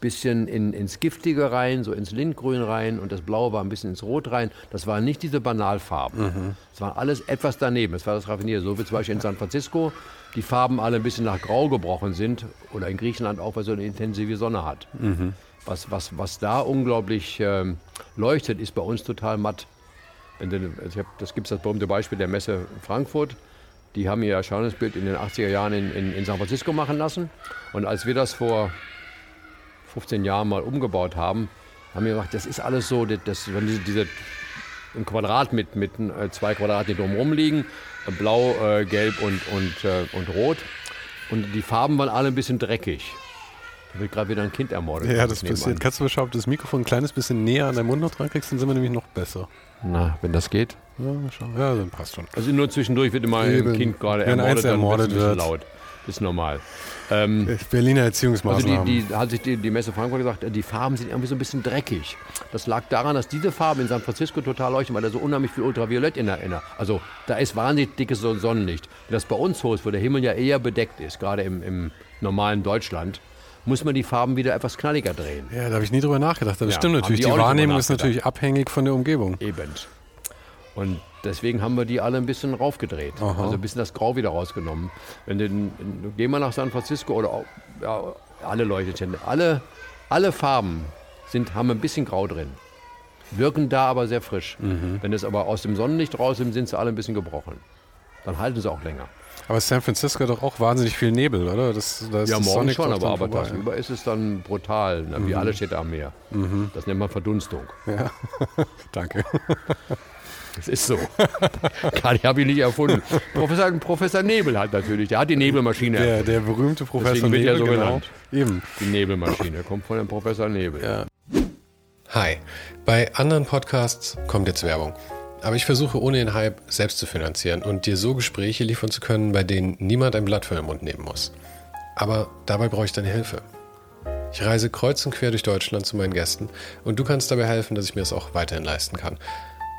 bisschen in, ins Giftige rein, so ins Lindgrün rein und das Blaue war ein bisschen ins Rot rein. Das waren nicht diese Banalfarben. Mhm. Das war alles etwas daneben. Das war das Raffinierte. So wie zum Beispiel in San Francisco die Farben alle ein bisschen nach Grau gebrochen sind oder in Griechenland auch, weil so eine intensive Sonne hat. Mhm. Was, was, was da unglaublich ähm, leuchtet, ist bei uns total matt. Wenn du, also hab, das gibt es das berühmte Beispiel der Messe Frankfurt. Die haben ihr Erscheinungsbild in den 80er Jahren in, in, in San Francisco machen lassen. Und als wir das vor 15 Jahren mal umgebaut haben, haben wir gesagt, das ist alles so, das, das, wenn diese, diese ein Quadrat mit, mit äh, zwei Quadraten, die drumherum liegen, äh, blau, äh, gelb und, und, äh, und rot. Und die Farben waren alle ein bisschen dreckig. Da wird gerade wieder ein Kind ermordet. Ja, das passiert. Kannst du schauen, ob du das Mikrofon ein kleines bisschen näher an deinen Mund noch dran kriegst, dann sind wir nämlich noch besser. Na, wenn das geht. Ja, ja dann passt schon. Also nur zwischendurch wird immer Eben. ein Kind gerade ermordet, dann ermordet wird. laut. Ist normal. Ähm, Berliner Erziehungsmaßnahmen. Also die, die, hat sich die, die Messe Frankfurt gesagt, die Farben sind irgendwie so ein bisschen dreckig. Das lag daran, dass diese Farben in San Francisco total leuchten, weil da so unheimlich viel Ultraviolett in der, in der Also da ist wahnsinnig dickes Sonnenlicht. Wenn das bei uns so ist, wo der Himmel ja eher bedeckt ist, gerade im, im normalen Deutschland, muss man die Farben wieder etwas knalliger drehen. Ja, da habe ich nie drüber nachgedacht. Das ja, stimmt natürlich. Die, die Wahrnehmung ist natürlich abhängig von der Umgebung. Eben. Und Deswegen haben wir die alle ein bisschen raufgedreht. Aha. Also ein bisschen das Grau wieder rausgenommen. Wenn du, du geh mal nach San Francisco oder ja, alle Leuchtestände, alle, alle Farben sind, haben ein bisschen Grau drin. Wirken da aber sehr frisch. Wenn es aber aus dem Sonnenlicht raus sind, sind sie alle ein bisschen gebrochen. Dann halten sie auch länger. Aber San Francisco hat doch auch wahnsinnig viel Nebel, oder? Das, da ist Ja, das morgen schon, aber, aber tagsüber ist es dann brutal, ne? wie alle Städte am Meer. Das nennt man Verdunstung. Ja. Danke. Das ist so. Kann habe ich nicht erfunden. Professor, Professor Nebel hat natürlich, der hat die Nebelmaschine Der, erfunden. der berühmte Professor Deswegen wird er Nebel, so genau. genannt. Eben. Die Nebelmaschine kommt von dem Professor Nebel. Ja. Hi. Bei anderen Podcasts kommt jetzt Werbung. Aber ich versuche ohne den Hype selbst zu finanzieren und dir so Gespräche liefern zu können, bei denen niemand ein Blatt von den Mund nehmen muss. Aber dabei brauche ich deine Hilfe. Ich reise kreuz und quer durch Deutschland zu meinen Gästen und du kannst dabei helfen, dass ich mir das auch weiterhin leisten kann.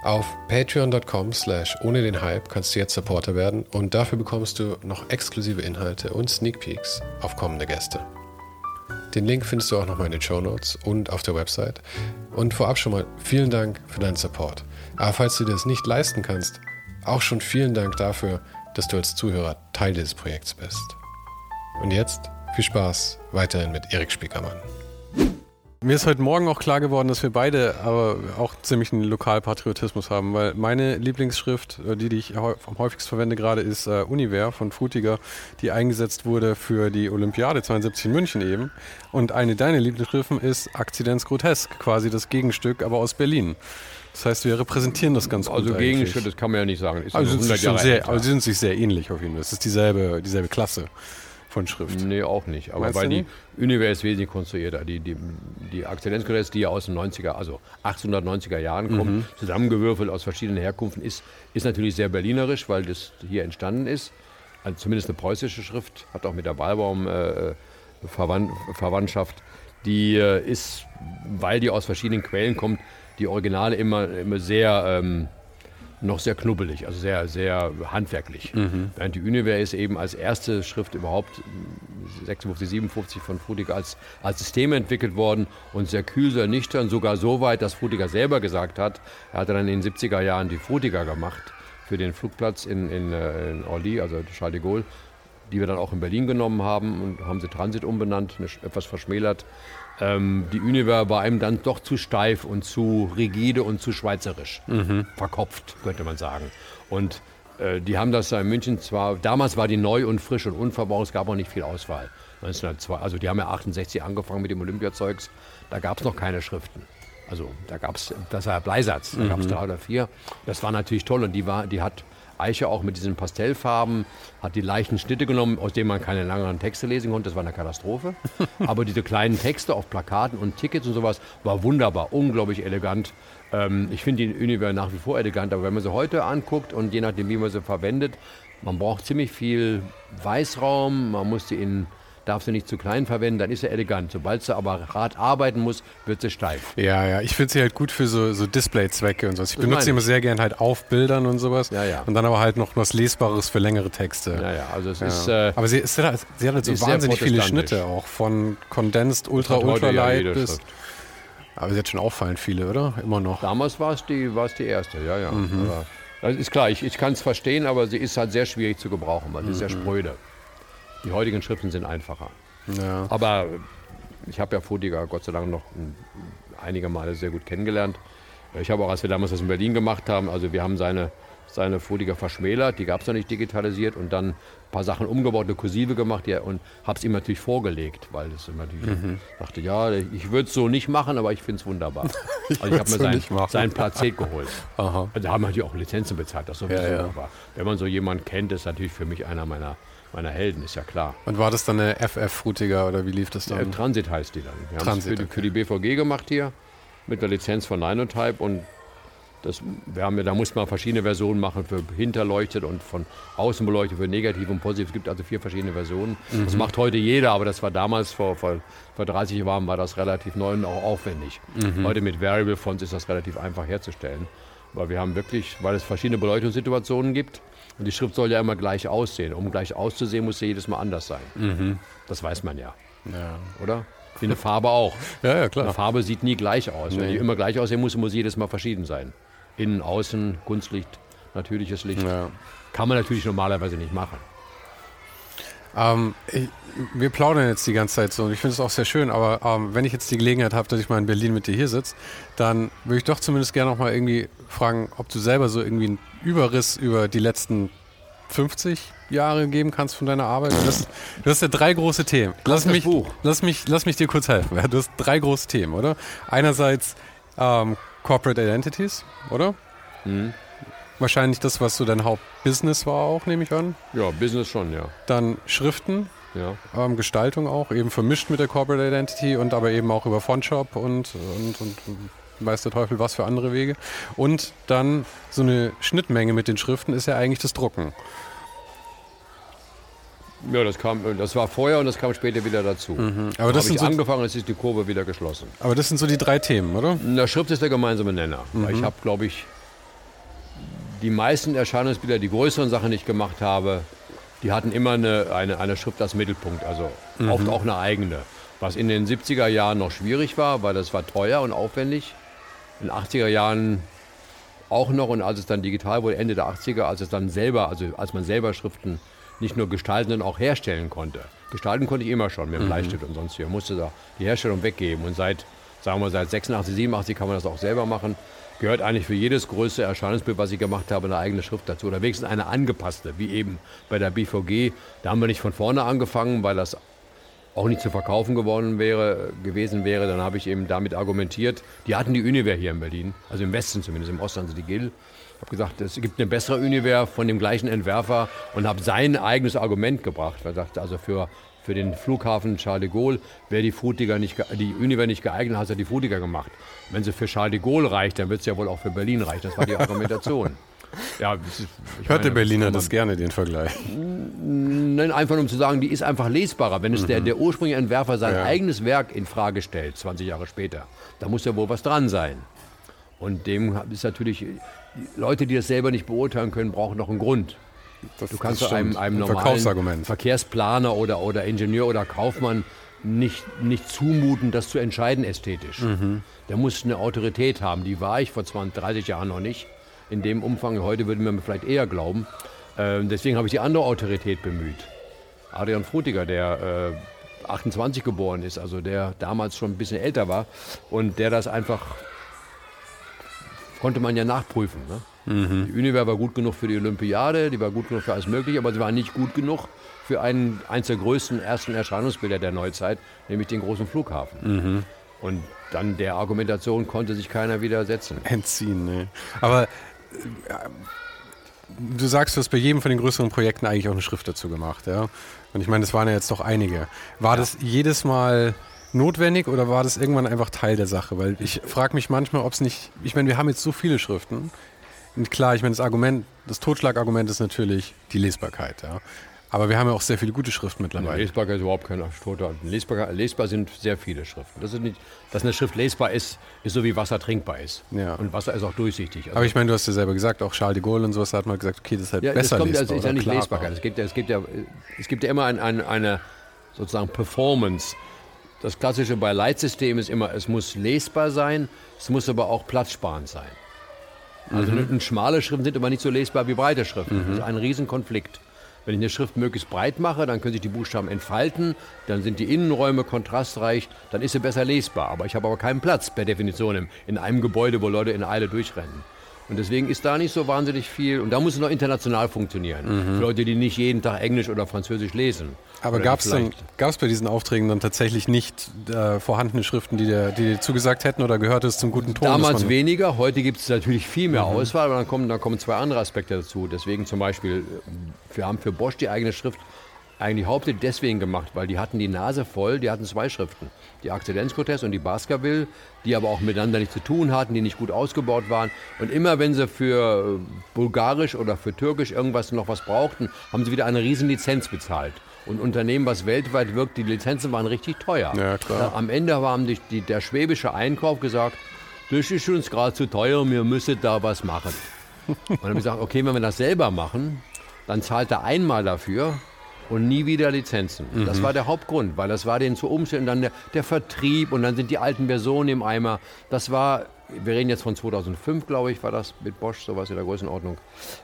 Auf patreon.com slash ohne den Hype kannst du jetzt Supporter werden und dafür bekommst du noch exklusive Inhalte und Sneak Peeks auf kommende Gäste. Den Link findest du auch nochmal in den Show Notes und auf der Website. Und vorab schon mal vielen Dank für deinen Support. Aber falls du dir das nicht leisten kannst, auch schon vielen Dank dafür, dass du als Zuhörer Teil dieses Projekts bist. Und jetzt viel Spaß weiterhin mit Erik Spiekermann. Mir ist heute Morgen auch klar geworden, dass wir beide aber auch ziemlich einen Lokalpatriotismus haben, weil meine Lieblingsschrift, äh, die, die ich am häufigsten verwende gerade, ist äh, Univer von Frutiger, die eingesetzt wurde für die Olympiade 72 in München eben. Und eine deiner Lieblingsschriften ist Akzidenz Grotesk, quasi das Gegenstück, aber aus Berlin. Das heißt, wir repräsentieren das ganz gut. Also. Gegenstück, das kann man ja nicht sagen. Ist Also sind, sie 100 schon Jahre sehr, aber sie sind sich sehr ähnlich auf jeden Fall. Es ist dieselbe, dieselbe Klasse von Schrift. Nee, auch nicht. Aber Meinst weil die? Univer ist wesentlich konstruierter. Die, die, die Akzellenzgesetz, die ja aus den 90er, also 1890er Jahren kommen, Mhm. zusammengewürfelt aus verschiedenen Herkunften, ist, ist natürlich sehr berlinerisch, weil das hier entstanden ist. Also zumindest eine preußische Schrift, hat auch mit der Wahlbaum äh, Verwand, Verwandtschaft. Die äh, ist, weil die aus verschiedenen Quellen kommt, die Originale immer, immer sehr ähm, noch sehr knubbelig, also sehr, sehr handwerklich. Während die Univer ist eben als erste Schrift überhaupt 56, 57 von Frutiger als, als System entwickelt worden und sehr kühl, sehr nüchtern, sogar so weit, dass Frutiger selber gesagt hat, er hatte dann in den 70er Jahren die Frutiger gemacht für den Flugplatz in, in, äh, in Orly, also Charles de Gaulle, die wir dann auch in Berlin genommen haben und haben sie Transit umbenannt, etwas verschmälert. Ähm, die Univer war einem dann doch zu steif und zu rigide und zu schweizerisch. Verkopft, könnte man sagen. Und äh, die haben das da in München zwar, damals war die neu und frisch und unverbraucht, es gab auch nicht viel Auswahl. 1902, also die haben ja 68 angefangen mit dem Olympiazeugs, da gab es noch keine Schriften. Also da gab es, das war Bleisatz, da gab es drei oder vier. Das war natürlich toll und die, war, die hat Eiche auch mit diesen Pastellfarben, hat die leichten Schnitte genommen, aus denen man keine langen Texte lesen konnte. Das war eine Katastrophe. Aber diese kleinen Texte auf Plakaten und Tickets und sowas war wunderbar, unglaublich elegant. Ähm, ich finde die Univer nach wie vor elegant, aber wenn man sie heute anguckt und je nachdem, wie man sie verwendet, man braucht ziemlich viel Weißraum, man muss sie in darf sie nicht zu klein verwenden, dann ist sie elegant. Sobald sie aber hart arbeiten muss, wird sie steif. Ja, ja, ich finde sie halt gut für so, so Display-Zwecke und sowas. Ich Das benutze sie immer sehr gern halt auf Bildern und sowas. Ja, ja. Und dann aber halt noch was Lesbares für längere Texte. Naja, also es Ja. ist. Äh, aber sie, ist, sie hat halt so wahnsinnig viele. Schnitte auch. Von Condensed Ultra, Ultra ja Light jede bis. Aber sie hat schon auffallend viele, oder? Immer noch. Damals war es die, die erste, ja, ja. Mhm. Das ist klar, ich, ich kann es verstehen, aber sie ist halt sehr schwierig zu gebrauchen, weil sie ist sehr Mhm. spröde. Die heutigen Schriften sind einfacher. Ja. Aber ich habe ja Fodiger Gott sei Dank noch ein- einige Male sehr gut kennengelernt. Ich habe auch, als wir damals das in Berlin gemacht haben, also wir haben seine, seine Fodiger verschmälert, die gab es noch nicht digitalisiert und dann ein paar Sachen umgebaut, eine Kursive gemacht ja, und habe es ihm natürlich vorgelegt, weil es immer natürlich Mhm. dachte, ja, ich würde es so nicht machen, aber ich finde es wunderbar. also ich habe mir so sein, sein Plazet geholt. Aha. Also haben natürlich auch Lizenzen bezahlt, das sowieso. Ja, ja. Aber wenn man so jemanden kennt, ist natürlich für mich einer meiner, meiner Helden, ist ja klar. Und war das dann eine FF-Frutiger oder wie lief das Äh, dann? Transit heißt die dann. Wir haben es für, die- okay. für die BVG gemacht hier mit der Lizenz von Ninotype und das, wir haben ja, da muss man verschiedene Versionen machen für hinterleuchtet und von außen beleuchtet für negativ und positiv. Es gibt also vier verschiedene Versionen. Das Mhm. macht heute jeder, aber das war damals vor, vor, vor 30 Jahren war das relativ neu und auch aufwendig. Mhm. Heute mit Variable Fonts ist das relativ einfach herzustellen, weil wir haben wirklich, weil es verschiedene Beleuchtungssituationen gibt und die Schrift soll ja immer gleich aussehen. Um gleich auszusehen, muss sie jedes Mal anders sein. Das weiß man ja, Ja. oder? Wie eine Farbe auch. ja, ja, Eine klar. Farbe sieht nie gleich aus. Wenn Nee. die immer gleich aussehen muss, muss sie jedes Mal verschieden sein. Innen, außen, Kunstlicht. natürliches Licht. Ja. Kann man natürlich normalerweise nicht machen. Ähm, ich, wir plaudern jetzt die ganze Zeit so und ich finde es auch sehr schön, aber ähm, wenn ich jetzt die Gelegenheit habe, dass ich mal in Berlin mit dir hier sitze, dann würde ich doch zumindest gerne noch mal irgendwie fragen, ob du selber so irgendwie einen Überriss über die letzten 50 Jahre geben kannst von deiner Arbeit. Du hast, du hast ja drei große Themen. Lass das mich, lass, mich, lass mich dir kurz helfen. Du hast drei große Themen, oder? Einerseits ähm, Corporate Identities, oder? Mhm. Wahrscheinlich das, was so dein Hauptbusiness war auch, nehme ich an. Ja, Business schon, ja. Dann Schriften, ja. ähm, Gestaltung auch, eben vermischt mit der Corporate Identity und aber eben auch über Fontshop und, und, und weiß der Teufel was für andere Wege. Und dann so eine Schnittmenge mit den Schriften ist ja eigentlich das Drucken. Ja, das kam, das war vorher und das kam später wieder dazu. Mhm. Aber das sind so- angefangen, jetzt ist die Kurve wieder geschlossen. Aber das sind so die drei Themen, oder? Der Schrift ist der gemeinsame Nenner. Weil Ich habe, glaube ich, die meisten Erscheinungsbilder, die größeren Sachen, ich gemacht habe, die hatten immer eine, eine, eine Schrift als Mittelpunkt, also oft auch eine eigene. Was in den 70er Jahren noch schwierig war, weil das war teuer und aufwendig. In den 80er Jahren auch noch und als es dann digital wurde, Ende der 80er, als es dann selber, also als man selber Schriften nicht nur gestalten, sondern auch herstellen konnte. Gestalten konnte ich immer schon mit dem Bleistift und sonst. Man musste da die Herstellung weggeben und seit, sagen wir, seit 86, 87 kann man das auch selber machen. Gehört eigentlich für jedes größte Erscheinungsbild, was ich gemacht habe, eine eigene Schrift dazu. Oder wenigstens eine angepasste, wie eben bei der BVG. Da haben wir nicht von vorne angefangen, weil das auch nicht zu verkaufen geworden wäre, gewesen wäre, dann habe ich eben damit argumentiert. Die hatten die Univer hier in Berlin, also im Westen zumindest, im Osten, also die GIL. Ich habe gesagt, es gibt eine bessere Univer von dem gleichen Entwerfer und habe sein eigenes Argument gebracht. Er sagte, also für, für den Flughafen Charles de Gaulle wäre die, die Univer nicht geeignet, hat er die Frutiger gemacht. Wenn sie für Charles de Gaulle reicht, dann wird es ja wohl auch für Berlin reichen. Das war die Argumentation. Ja, ich Hört der Berliner das gerne, den Vergleich? Nein, einfach nur um zu sagen, die ist einfach lesbarer. Wenn es der, der ursprüngliche Entwerfer sein Ja. eigenes Werk in Frage stellt, 20 Jahre später, da muss ja wohl was dran sein. Und dem ist natürlich, Leute, die das selber nicht beurteilen können, brauchen noch einen Grund. Das, Du kannst einem, einem Ein normalen Verkaufsargument. Verkehrsplaner oder, oder Ingenieur oder Kaufmann nicht, nicht zumuten, das zu entscheiden ästhetisch. Mhm. Der muss eine Autorität haben. Die war ich vor 20, 30 Jahren noch nicht. In dem Umfang, heute würde man mir vielleicht eher glauben. Ähm, deswegen habe ich die andere Autorität bemüht. Adrian Frutiger, der äh, 28 geboren ist, also der damals schon ein bisschen älter war und der das einfach konnte man ja nachprüfen. Ne? Die Univer war gut genug für die Olympiade, die war gut genug für alles Mögliche, aber sie war nicht gut genug für einen, eines der größten ersten Erscheinungsbilder der Neuzeit, nämlich den großen Flughafen. Und dann der Argumentation konnte sich keiner widersetzen. Entziehen, ne. Aber äh, du sagst, du hast bei jedem von den größeren Projekten eigentlich auch eine Schrift dazu gemacht, ja? Und ich meine, das waren ja jetzt doch einige. War das jedes Mal notwendig oder war das irgendwann einfach Teil der Sache? Weil ich frage mich manchmal, ob es nicht, ich meine, wir haben jetzt so viele Schriften. Und klar, ich meine, das Argument, das Totschlagargument ist natürlich die Lesbarkeit, ja. Aber wir haben ja auch sehr viele gute Schriften mittlerweile. Lesbarkeit ist überhaupt kein toter. Lesbar, lesbar sind sehr viele Schriften. Das ist nicht, dass eine Schrift lesbar ist, ist so wie Wasser trinkbar ist. Ja. Und Wasser ist auch durchsichtig. Also Aber ich meine, du hast ja selber gesagt, auch Charles de Gaulle und sowas hat man gesagt, okay, das ist halt Ja, das besser kommt, lesbar. also ist ja nicht klarer. Lesbarkeit. Es gibt ja, es gibt ja, es gibt ja immer ein, ein, eine sozusagen Performance. Das Klassische bei Leitsystemen ist immer, es muss lesbar sein, es muss aber auch platzsparend sein. Also mhm. schmale Schriften sind immer nicht so lesbar wie breite Schriften. Das ist ein Riesenkonflikt. Wenn ich eine Schrift möglichst breit mache, dann können sich die Buchstaben entfalten, dann sind die Innenräume kontrastreich, dann ist sie besser lesbar. Aber ich habe aber keinen Platz per Definition in einem Gebäude, wo Leute in Eile durchrennen. Und deswegen ist da nicht so wahnsinnig viel. Und da muss es noch international funktionieren. Für Leute, die nicht jeden Tag Englisch oder Französisch lesen. Aber gab es bei diesen Aufträgen dann tatsächlich nicht äh, vorhandene Schriften, die dir, die dir zugesagt hätten oder gehört es zum guten Ton? Damals weniger, heute gibt es natürlich viel mehr Auswahl, aber dann kommen, dann kommen zwei andere Aspekte dazu. Deswegen zum Beispiel, äh, wir haben für Bosch die eigene Schrift eigentlich hauptsächlich deswegen gemacht, weil die hatten die Nase voll, die hatten zwei Schriften. Die Akzidenzkotes und die Baskerville, die aber auch miteinander nichts zu tun hatten, die nicht gut ausgebaut waren. Und immer wenn sie für äh, Bulgarisch oder für Türkisch irgendwas noch was brauchten, haben sie wieder eine riesen Lizenz bezahlt. Und Unternehmen, was weltweit wirkt, die Lizenzen waren richtig teuer. Ja, klar. Am Ende haben die, die, der schwäbische Einkauf gesagt, das ist uns gerade zu teuer, wir müssen da was machen. Und dann habe ich gesagt, okay, wenn wir das selber machen, dann zahlt er einmal dafür und nie wieder Lizenzen. Mhm. Das war der Hauptgrund, weil das war denen zu Umständen, dann der, der, Vertrieb und dann sind die alten Versionen im Eimer. Das war, wir reden jetzt von 2005, glaube ich, war das mit Bosch, sowas in der Größenordnung.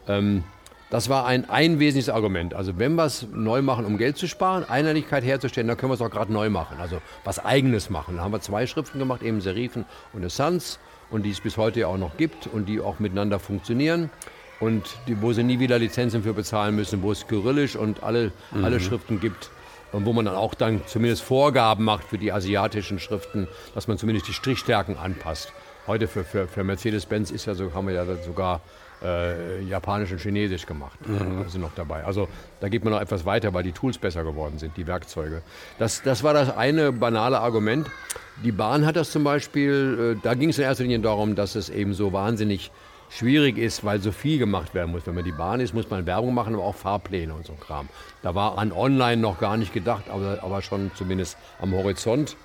Ähm, das war ein, ein wesentliches Argument. Also wenn wir es neu machen, um Geld zu sparen, Einheitlichkeit herzustellen, dann können wir es auch gerade neu machen. Also was Eigenes machen. Da haben wir zwei Schriften gemacht, eben Serifen und Essence und die es bis heute ja auch noch gibt und die auch miteinander funktionieren und die, wo sie nie wieder Lizenzen für bezahlen müssen, wo es Kyrillisch und alle, mhm. alle Schriften gibt und wo man dann auch dann zumindest Vorgaben macht für die asiatischen Schriften, dass man zumindest die Strichstärken anpasst. Heute für, für, für Mercedes-Benz ist ja so, haben wir ja sogar äh, Japanisch und Chinesisch gemacht. Mhm. sind noch dabei. Also da geht man noch etwas weiter, weil die Tools besser geworden sind, die Werkzeuge. Das, das war das eine banale Argument. Die Bahn hat das zum Beispiel, äh, da ging es in erster Linie darum, dass es eben so wahnsinnig schwierig ist, weil so viel gemacht werden muss. Wenn man die Bahn ist, muss man Werbung machen, aber auch Fahrpläne und so Kram. Da war an Online noch gar nicht gedacht, aber, aber schon zumindest am Horizont.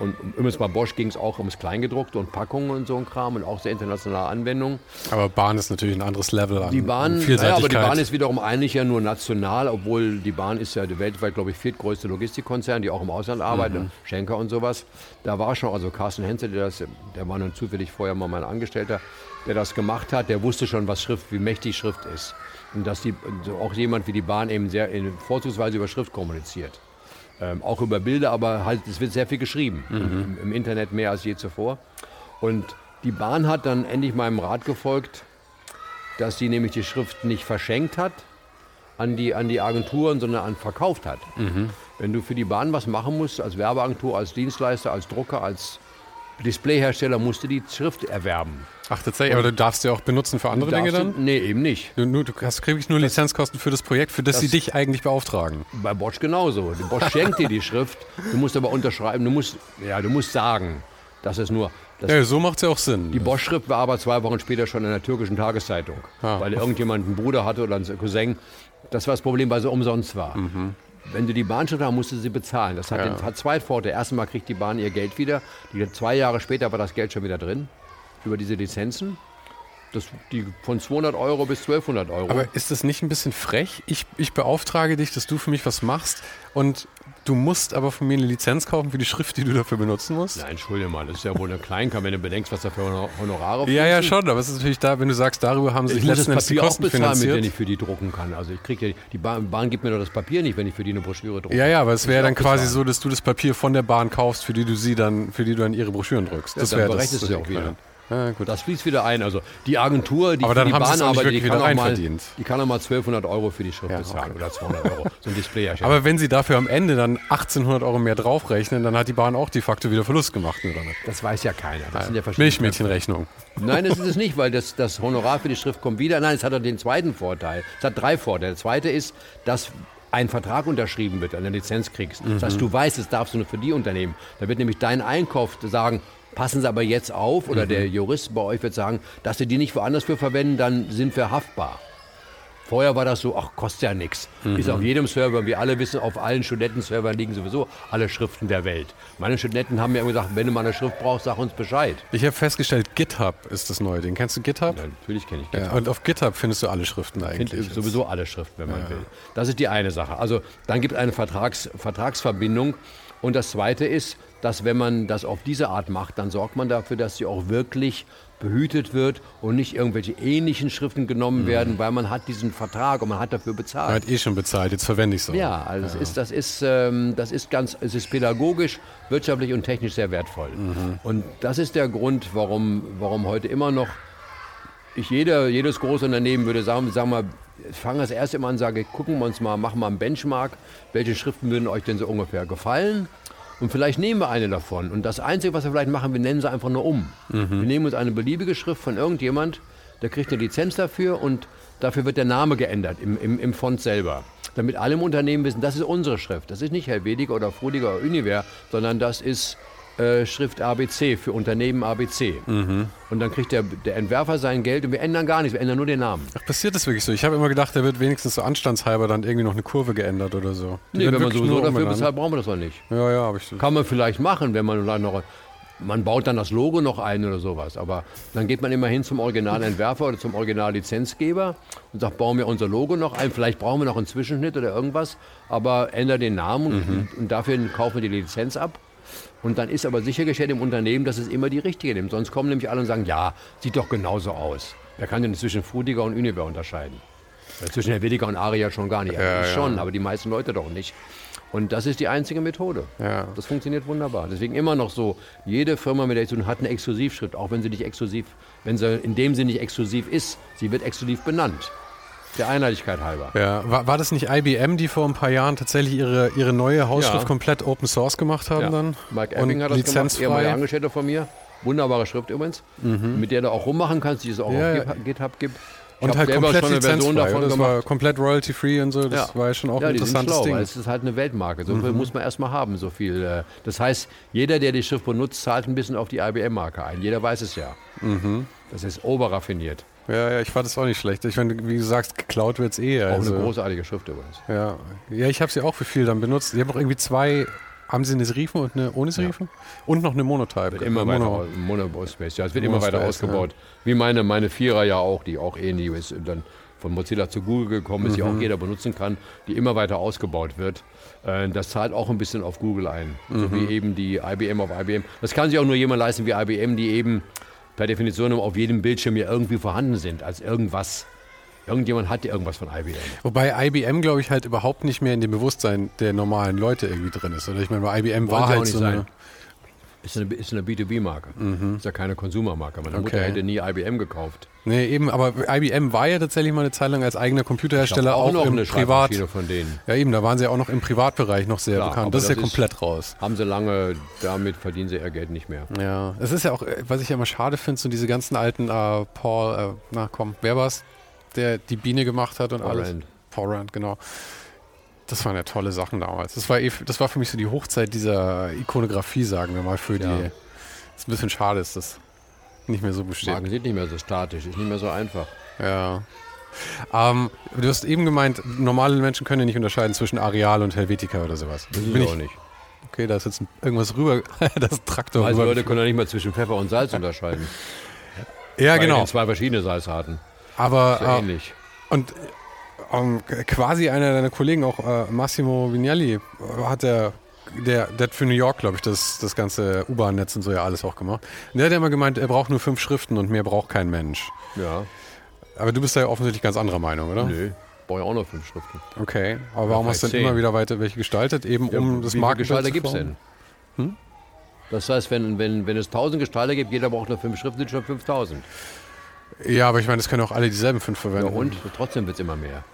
Und übrigens bei Bosch ging es auch ums Kleingedruckte und Packungen und so ein Kram und auch sehr internationale Anwendungen. Aber Bahn ist natürlich ein anderes Level an die Bahn, ja, aber die Bahn ist wiederum eigentlich ja nur national, obwohl die Bahn ist ja der weltweit, glaube ich, viertgrößte Logistikkonzern, die auch im Ausland arbeitet, mhm. Schenker und sowas. Da war schon, also Carsten Henze, der, das, der war nun zufällig vorher mal mein Angestellter, der das gemacht hat, der wusste schon, was Schrift, wie mächtig Schrift ist. Und dass die, auch jemand wie die Bahn eben sehr vorzugsweise über Schrift kommuniziert. Ähm, auch über Bilder, aber halt, es wird sehr viel geschrieben. Mhm. Im, Im, Internet mehr als je zuvor. Und die Bahn hat dann endlich meinem Rat gefolgt, dass sie nämlich die Schrift nicht verschenkt hat an die, an die Agenturen, sondern an verkauft hat. Mhm. Wenn du für die Bahn was machen musst, als Werbeagentur, als Dienstleister, als Drucker, als Displayhersteller, musst du die Schrift erwerben. Ach, tatsächlich, aber du darfst sie auch benutzen für andere Dinge dann? Du, nee, eben nicht. Du, du hast kriegst nur Lizenzkosten für das Projekt, für das, das, sie dich eigentlich beauftragen. Bei Bosch genauso. Bosch schenkt dir die Schrift, du musst aber unterschreiben, du musst, ja, du musst sagen, dass es nur. Das ja, so macht es ja auch Sinn. Die Bosch-Schrift war aber zwei Wochen später schon in der türkischen Tageszeitung, ah. weil irgendjemand einen Bruder hatte oder einen Cousin. Das war das Problem, weil sie umsonst war. Mhm. Wenn du die Bahnschrift hast, musst du sie bezahlen. Das hat, ja. den, hat zwei Vorteile. Erstmal kriegt die Bahn ihr Geld wieder. Die, zwei Jahre später war das Geld schon wieder drin über diese Lizenzen. Das, die von 200 Euro bis 1200 Euro. Aber ist das nicht ein bisschen frech? Ich, ich beauftrage dich, dass du für mich was machst und du musst aber von mir eine Lizenz kaufen für die Schrift, die du dafür benutzen musst? Nein, entschuldige mal, das ist ja wohl eine Kleinkam, wenn du bedenkst, was da für Honorare Ja, ja, schon, aber es ist natürlich da, wenn du sagst, darüber haben sich letzten Endes die Kosten auch bezahlen, finanziert. mit ich für die drucken kann. Also ich kriege ja, die Bahn, Bahn, gibt mir doch das Papier nicht, wenn ich für die eine Broschüre drucke. Ja, ja, aber es wäre dann quasi so, dass du das Papier von der Bahn kaufst, für die du sie dann, für die du dann ihre Broschüren drückst. Ja, das wäre das. Das ja auch wieder. Ja, das fließt wieder ein. Also die Agentur, die Aber für die Bahn arbeitet, die kann, auch mal, die kann auch mal 1200 Euro für die Schrift ja, bezahlen okay. oder 200 Euro. So ein Display erstellen. Aber wenn sie dafür am Ende dann 1800 Euro mehr draufrechnen, dann hat die Bahn auch de facto wieder Verlust gemacht, oder nicht? Das weiß ja keiner. Das sind ja Milchmädchenrechnung. Nein, das ist es nicht, weil das, das Honorar für die Schrift kommt wieder. Nein, es hat den zweiten Vorteil. Es hat drei Vorteile. Der zweite ist, dass ein Vertrag unterschrieben wird, eine Lizenz kriegst. Mhm. Das heißt, du weißt, es darfst du nur für die Unternehmen. Da wird nämlich dein Einkauf sagen, passen Sie aber jetzt auf, oder mhm. der Jurist bei euch wird sagen, dass Sie die nicht woanders für verwenden, dann sind wir haftbar. Vorher war das so, ach, kostet ja nichts. Mhm. Ist auf jedem Server, wir alle wissen, auf allen Studentenservern liegen sowieso alle Schriften der Welt. Meine Studenten haben mir immer gesagt, wenn du mal eine Schrift brauchst, sag uns Bescheid. Ich habe festgestellt, GitHub ist das neue Ding. Kennst du GitHub? Ja, natürlich kenne ich GitHub. Ja, und auf GitHub findest du alle Schriften eigentlich. Find sowieso alle Schriften, wenn man ja. will. Das ist die eine Sache. Also dann gibt es eine Vertrags, Vertragsverbindung. Und das zweite ist, dass wenn man das auf diese Art macht, dann sorgt man dafür, dass sie auch wirklich behütet wird und nicht irgendwelche ähnlichen Schriften genommen mhm. werden, weil man hat diesen Vertrag und man hat dafür bezahlt. Man hat eh schon bezahlt, jetzt verwende ich es auch. Ja, also ja. Das, ist, das, ist, ähm, das ist ganz, es ist pädagogisch, wirtschaftlich und technisch sehr wertvoll. Mhm. Und das ist der Grund, warum, warum heute immer noch ich jeder, jedes Großunternehmen würde sagen, sagen wir, fange das erste Mal an, sage, gucken wir uns mal, machen wir einen Benchmark, welche Schriften würden euch denn so ungefähr gefallen? Und vielleicht nehmen wir eine davon. Und das Einzige, was wir vielleicht machen, wir nennen sie einfach nur um. Mhm. Wir nehmen uns eine beliebige Schrift von irgendjemand, der kriegt eine Lizenz dafür und dafür wird der Name geändert im, im, im Font selber. Damit alle im Unternehmen wissen, das ist unsere Schrift. Das ist nicht Helvetica oder Frudiger oder Univer, sondern das ist äh, Schrift ABC für Unternehmen ABC. Mhm. Und dann kriegt der, der Entwerfer sein Geld und wir ändern gar nichts, wir ändern nur den Namen. Ach, passiert das wirklich so? Ich habe immer gedacht, da wird wenigstens so anstandshalber dann irgendwie noch eine Kurve geändert oder so. Die nee, wenn man sowieso dafür bezahlt, brauchen wir das doch nicht. Ja, ja, habe ich Kann man vielleicht machen, wenn man dann noch man baut dann das Logo noch ein oder sowas. Aber dann geht man immer hin zum Originalentwerfer oder zum Originallizenzgeber und sagt, bauen wir unser Logo noch ein. Vielleicht brauchen wir noch einen Zwischenschnitt oder irgendwas, aber ändert den Namen und, mhm. und dafür kaufen wir die Lizenz ab. Und dann ist aber sichergestellt im Unternehmen, dass es immer die richtige nimmt. Sonst kommen nämlich alle und sagen, ja, sieht doch genauso aus. Wer kann denn zwischen Frudiger und Univer unterscheiden? Zwischen Helvetica und Aria schon gar nicht. Ja, schon, ja. aber die meisten Leute doch nicht. Und das ist die einzige Methode. Ja. Das funktioniert wunderbar. Deswegen immer noch so, jede Firma, mit der ich tun hat eine Exklusivschrift, auch wenn sie nicht exklusiv, wenn sie in dem Sinne nicht exklusiv ist. Sie wird exklusiv benannt. Der Einheitlichkeit halber. Ja, war, war das nicht IBM, die vor ein paar Jahren tatsächlich ihre, ihre neue Hausschrift ja. komplett Open Source gemacht haben ja. dann? Mike Epping hat das lizenzfrei. gemacht, ehemaliger Angestellter von mir. Wunderbare Schrift übrigens, mhm. mit der du auch rummachen kannst, die es auch ja, auf GitHub gibt. Und halt komplett lizenzfrei. Davon das gemacht. war komplett royalty-free und so. Das ja. war ja schon auch ja, ein interessantes schlau, Ding. Es ist halt eine Weltmarke. So viel mhm. muss man erstmal haben. So viel. Äh, das heißt, jeder, der die Schrift benutzt, zahlt ein bisschen auf die IBM-Marke ein. Jeder weiß es ja. Mhm. Das ist oberraffiniert. Ja, ja, ich fand das auch nicht schlecht. Ich meine, wie du sagst, geklaut wird es eh. Auch also. eine großartige Schrift übrigens. Ja, ja ich habe sie auch für viel dann benutzt. Ich habe auch irgendwie zwei haben Sie eine Serifen und eine ohne Serifen? Ja. Und noch eine Monotype. Wird immer Mono weiter, Mono Space, ja. Es wird Mono immer weiter Space, ausgebaut. Ja. Wie meine, meine Vierer ja auch, die auch ähnlich ist. Dann von Mozilla zu Google gekommen ist, mhm. die auch mhm. jeder benutzen kann, die immer weiter ausgebaut wird. Äh, das zahlt auch ein bisschen auf Google ein. Mhm. So wie eben die IBM auf IBM. Das kann sich auch nur jemand leisten wie IBM, die eben per Definition auf jedem Bildschirm ja irgendwie vorhanden sind, als irgendwas. Irgendjemand hat ja irgendwas von IBM. Wobei IBM, glaube ich, halt überhaupt nicht mehr in dem Bewusstsein der normalen Leute irgendwie drin ist. Oder ich meine, bei IBM Wollen war halt so eine, ist eine, ist eine B2B-Marke. Mhm. Ist ja keine Konsumermarke. Meine okay. Mutter hätte nie IBM gekauft. Nee, eben, aber IBM war ja tatsächlich mal eine Zeit lang als eigener Computerhersteller auch, auch noch im eine Privat. von denen. Ja, eben, da waren sie ja auch noch im Privatbereich noch sehr Klar, bekannt. Das ist ja komplett ist, raus. Haben sie lange, damit verdienen sie ihr Geld nicht mehr. Ja, es ist ja auch, was ich ja immer schade finde, so diese ganzen alten äh, Paul, äh, na komm, wer war's? der die Biene gemacht hat und Paul alles. Rand. Paul Rand, genau. Das waren ja tolle Sachen damals. Das war, eh, das war für mich so die Hochzeit dieser Ikonografie, sagen wir mal, für ja. die. Ist ein bisschen schade, ist das nicht mehr so besteht. Marken sind nicht mehr so statisch, ist nicht mehr so einfach. Ja. Ähm, du hast eben gemeint, normale Menschen können ja nicht unterscheiden zwischen Areal und Helvetica oder sowas. Das ist auch nicht. Okay, da ist jetzt irgendwas rüber, das Traktor Also Leute können ja nicht mal zwischen Pfeffer und Salz unterscheiden. Ja, Weil genau. zwei verschiedene Salzarten. Aber so äh, ähnlich. Und ähm, quasi einer deiner Kollegen, auch äh, Massimo Vignelli, hat der der, der hat für New York, glaube ich, das, das ganze U-Bahn-Netz und so ja alles auch gemacht. Und der hat ja immer gemeint, er braucht nur fünf Schriften und mehr braucht kein Mensch. Ja. Aber du bist ja offensichtlich ganz anderer Meinung, oder? Nö, brauche ja auch nur fünf Schriften. Okay, aber warum hast du denn immer wieder weiter welche gestaltet? Eben ja, um das Markenbild Gestalter gibt es denn? Hm? Das heißt, wenn, wenn, wenn es tausend Gestalter gibt, jeder braucht nur fünf Schriften, sind schon 5000. Ja, aber ich meine, das können auch alle dieselben fünf verwenden. Ja, und trotzdem wird es immer mehr.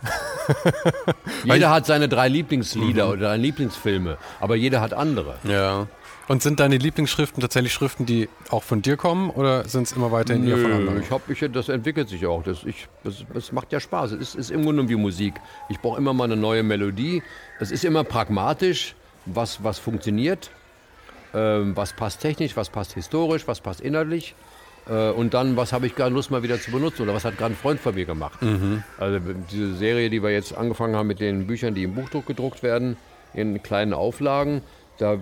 jeder hat seine drei Lieblingslieder mhm. oder seine Lieblingsfilme, aber jeder hat andere. Ja. Und sind deine Lieblingsschriften tatsächlich Schriften, die auch von dir kommen oder sind es immer weiterhin eher von anderen? Ich ich, das entwickelt sich auch. Das, ich, das, das macht ja Spaß. Es ist, ist im Grunde wie Musik. Ich brauche immer mal eine neue Melodie. Es ist immer pragmatisch, was, was funktioniert, ähm, was passt technisch, was passt historisch, was passt inhaltlich. Äh, und dann, was habe ich gerade Lust mal wieder zu benutzen oder was hat gerade ein Freund von mir gemacht. Mhm. Also diese Serie, die wir jetzt angefangen haben mit den Büchern, die im Buchdruck gedruckt werden, in kleinen Auflagen, da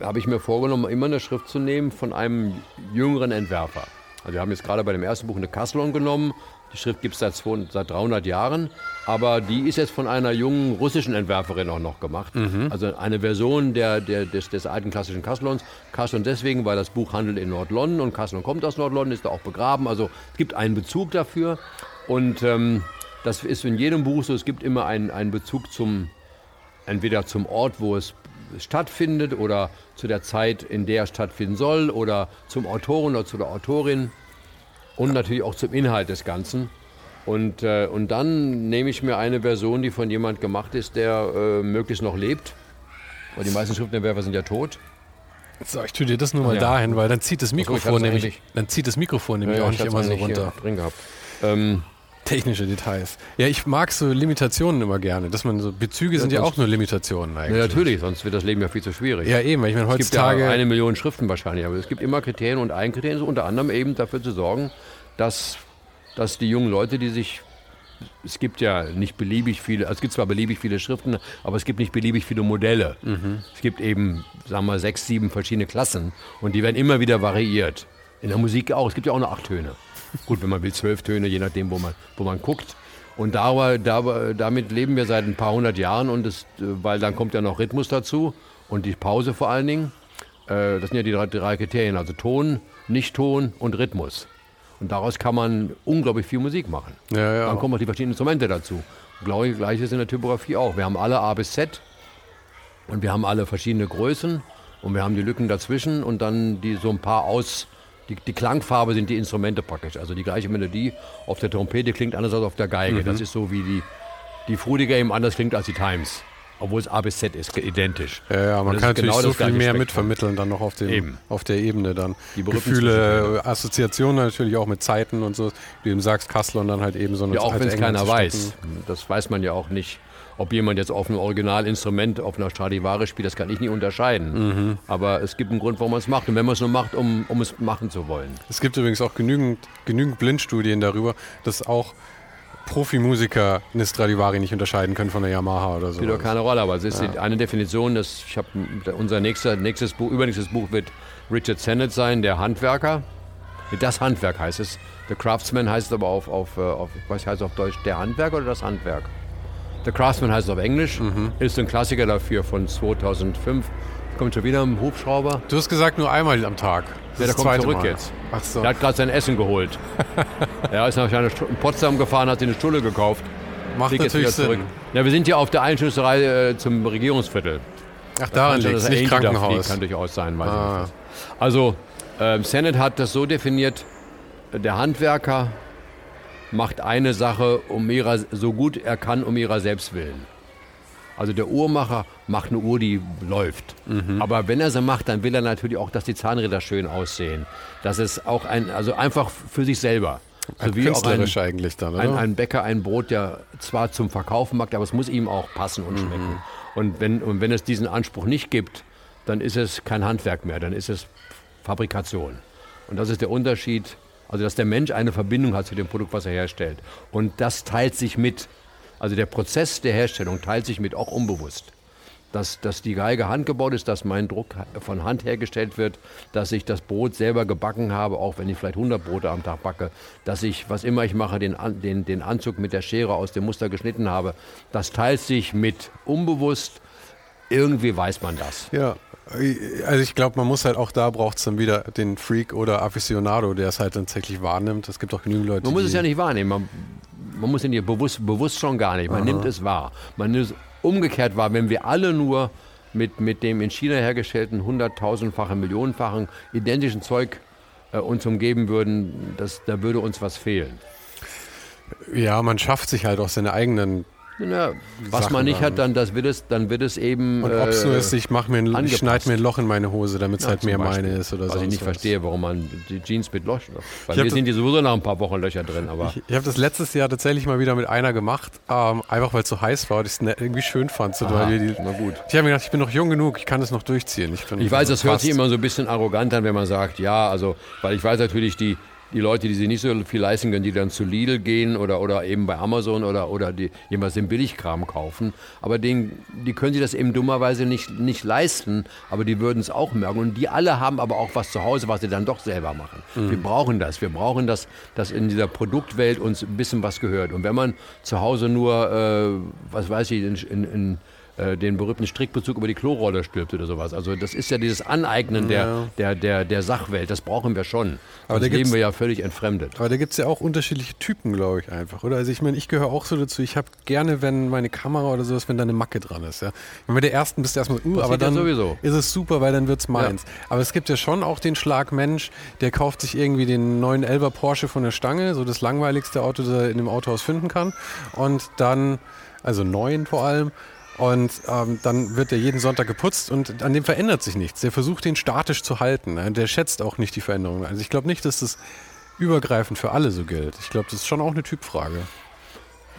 habe ich mir vorgenommen, immer eine Schrift zu nehmen von einem jüngeren Entwerfer. Also wir haben jetzt gerade bei dem ersten Buch eine Kasselon genommen. Die Schrift gibt es seit, seit 300 Jahren, aber die ist jetzt von einer jungen russischen Entwerferin auch noch gemacht. Mhm. Also eine Version der, der, des, des alten klassischen Kasselons. Kasselon deswegen, weil das Buch handelt in Nord-London und Kasselon kommt aus Nord-London, ist da auch begraben. Also es gibt einen Bezug dafür und ähm, das ist in jedem Buch so, es gibt immer einen, einen Bezug zum, entweder zum Ort, wo es stattfindet oder zu der Zeit, in der es stattfinden soll oder zum Autoren oder zu der Autorin und natürlich auch zum Inhalt des Ganzen. Und, äh, und dann nehme ich mir eine Version, die von jemand gemacht ist, der äh, möglichst noch lebt. Weil die meisten Schriftentwerfer sind ja tot. So, ich tue dir das nur mal ja. dahin, weil dann zieht das Mikrofon nämlich, dann zieht das Mikrofon nämlich ja, auch nicht immer so runter. Drin gehabt. Ähm, Technische Details. Ja, ich mag so Limitationen immer gerne. Dass man so Bezüge ja, sind ja auch nur Limitationen eigentlich. Ja, natürlich, sonst wird das Leben ja viel zu schwierig. Ja, eben. Ich meine, heutzutage. Es gibt ja eine Million Schriften wahrscheinlich, aber es gibt immer Kriterien und ein Kriterium ist unter anderem eben dafür zu sorgen, dass, dass die jungen Leute, die sich es gibt ja nicht beliebig viele, es gibt zwar beliebig viele Schriften, aber es gibt nicht beliebig viele Modelle. Mhm. Es gibt eben, sagen wir, sechs, sieben verschiedene Klassen und die werden immer wieder variiert. In der Musik auch, es gibt ja auch nur acht Töne. Gut, wenn man will, zwölf Töne, je nachdem, wo man, wo man guckt. Und da, da, damit leben wir seit ein paar hundert Jahren und das, weil dann kommt ja noch Rhythmus dazu und die Pause vor allen Dingen. Äh, das sind ja die drei, drei Kriterien, also Ton, Nicht-Ton und Rhythmus. Und daraus kann man unglaublich viel Musik machen. Ja, ja. Dann kommen auch die verschiedenen Instrumente dazu. Gleiches in der Typografie auch. Wir haben alle A bis Z und wir haben alle verschiedene Größen und wir haben die Lücken dazwischen und dann die so ein paar aus. Die, die Klangfarbe sind die Instrumente praktisch. Also die gleiche Melodie auf der Trompete klingt anders als auf der Geige. Mhm. Das ist so wie die, die Frudiger eben anders klingt als die Times obwohl es A bis Z ist, identisch. Ja, ja man kann natürlich genau so viel mehr Spektrum. mitvermitteln dann noch auf, dem, auf der Ebene dann. Die Gefühle, Assoziationen natürlich auch mit Zeiten und so. Wie du eben sagst, Kassel und dann halt eben so eine Ja, auch wenn es keiner weiß. Das weiß man ja auch nicht. Ob jemand jetzt auf einem Originalinstrument, auf einer Stradivari spielt, das kann ich nie unterscheiden. Mhm. Aber es gibt einen Grund, warum man es macht. Und wenn man es nur macht, um, um es machen zu wollen. Es gibt übrigens auch genügend, genügend Blindstudien darüber, dass auch Profimusiker eine Stradivari nicht unterscheiden können von der Yamaha oder so. Spielt doch keine Rolle, aber es ist ja. eine Definition, dass ich habe unser nächster, nächstes Buch, übernächstes Buch wird Richard Sennett sein, der Handwerker. Das Handwerk heißt es. The Craftsman heißt es aber auf, auf, äh, auf was heißt es auf Deutsch, der Handwerker oder das Handwerk? The Craftsman heißt es auf Englisch, mhm. ist ein Klassiker dafür von 2005. Kommt schon wieder ein Hubschrauber. Du hast gesagt nur einmal am Tag. Ja, der kommt zurück Mal. jetzt. Ach so. Der hat gerade sein Essen geholt. er ist nach in Potsdam gefahren, hat sich eine Stulle gekauft. Macht Fliegt natürlich Sinn. Zurück. Ja, wir sind hier auf der Einschusserei äh, zum Regierungsviertel. Ach, daran liegt es, nicht Krankenhaus. Kann durchaus sein, weiß ah. ich nicht. Also, äh, Senate hat das so definiert, der Handwerker macht eine Sache um ihrer, so gut er kann, um ihrer selbst willen. Also der Uhrmacher macht eine Uhr, die läuft. Mhm. Aber wenn er sie macht, dann will er natürlich auch, dass die Zahnräder schön aussehen. Das ist auch ein, also einfach für sich selber. So wie auch ein, eigentlich dann, oder? Ein, ein, Bäcker ein Brot, der zwar zum Verkaufen macht, aber es muss ihm auch passen und schmecken. Mhm. Und, wenn, und wenn es diesen Anspruch nicht gibt, dann ist es kein Handwerk mehr, dann ist es Fabrikation. Und das ist der Unterschied, also dass der Mensch eine Verbindung hat zu dem Produkt, was er herstellt. Und das teilt sich mit. Also der Prozess der Herstellung teilt sich mit auch unbewusst. Dass, dass die Geige handgebaut ist, dass mein Druck von Hand hergestellt wird, dass ich das Brot selber gebacken habe, auch wenn ich vielleicht 100 Brote am Tag backe, dass ich, was immer ich mache, den, den, den Anzug mit der Schere aus dem Muster geschnitten habe, das teilt sich mit unbewusst. Irgendwie weiß man das. Ja, also ich glaube, man muss halt auch da braucht es dann wieder den Freak oder Aficionado, der es halt tatsächlich wahrnimmt. Es gibt auch genügend Leute. Man muss es ja nicht wahrnehmen. Man, man muss ihn ja bewusst, bewusst schon gar nicht. Man Aha. nimmt es wahr. Man nimmt es umgekehrt wahr, wenn wir alle nur mit, mit dem in China hergestellten hunderttausendfachen, millionenfachen identischen Zeug äh, uns umgeben würden, das, da würde uns was fehlen. Ja, man schafft sich halt auch seine eigenen ja, was Sachen man nicht hat, dann, das wird es, dann wird es eben. Und ob es nur ist, ich, mach mir ein, ich schneide mir ein Loch in meine Hose, damit es ja, halt mehr Beispiel. meine ist oder so. Was ich nicht was. verstehe, warum man die Jeans mit Loch. Weil wir sind die sowieso nach ein paar Wochen Löcher drin. Aber ich, ich habe das letztes Jahr tatsächlich mal wieder mit einer gemacht, ähm, einfach weil es so heiß war und ich es ne, irgendwie schön fand. So, Aha, die, na gut. Ich habe mir gedacht, ich bin noch jung genug, ich kann es noch durchziehen. Ich, ich weiß, das hört sich immer so ein bisschen arrogant an, wenn man sagt, ja, also, weil ich weiß natürlich, die die Leute, die sich nicht so viel leisten können, die dann zu Lidl gehen oder, oder eben bei Amazon oder, oder die jemals den Billigkram kaufen. Aber den, die können sich das eben dummerweise nicht, nicht leisten, aber die würden es auch merken. Und die alle haben aber auch was zu Hause, was sie dann doch selber machen. Mhm. Wir brauchen das. Wir brauchen das, dass in dieser Produktwelt uns ein bisschen was gehört. Und wenn man zu Hause nur, äh, was weiß ich, in, in, in äh, den berühmten Strickbezug über die Klorolle stülpt oder sowas. Also das ist ja dieses Aneignen ja. der, der, der, der Sachwelt, das brauchen wir schon. Aber da leben wir ja völlig entfremdet. Aber da gibt es ja auch unterschiedliche Typen, glaube ich, einfach, oder? Also ich meine, ich gehöre auch so dazu, ich habe gerne, wenn meine Kamera oder sowas, wenn da eine Macke dran ist. Ja? Wenn bei der ersten bist du erstmal, uh, aber dann ja ist es super, weil dann wird es meins. Aber es gibt ja schon auch den Schlagmensch, der kauft sich irgendwie den neuen Elber Porsche von der Stange, so das langweiligste Auto, das er in dem Autohaus finden kann. Und dann, also neuen vor allem, und ähm, dann wird er jeden Sonntag geputzt und an dem verändert sich nichts. Der versucht, den statisch zu halten. Ne? Der schätzt auch nicht die Veränderungen. Also ich glaube nicht, dass das übergreifend für alle so gilt. Ich glaube, das ist schon auch eine Typfrage.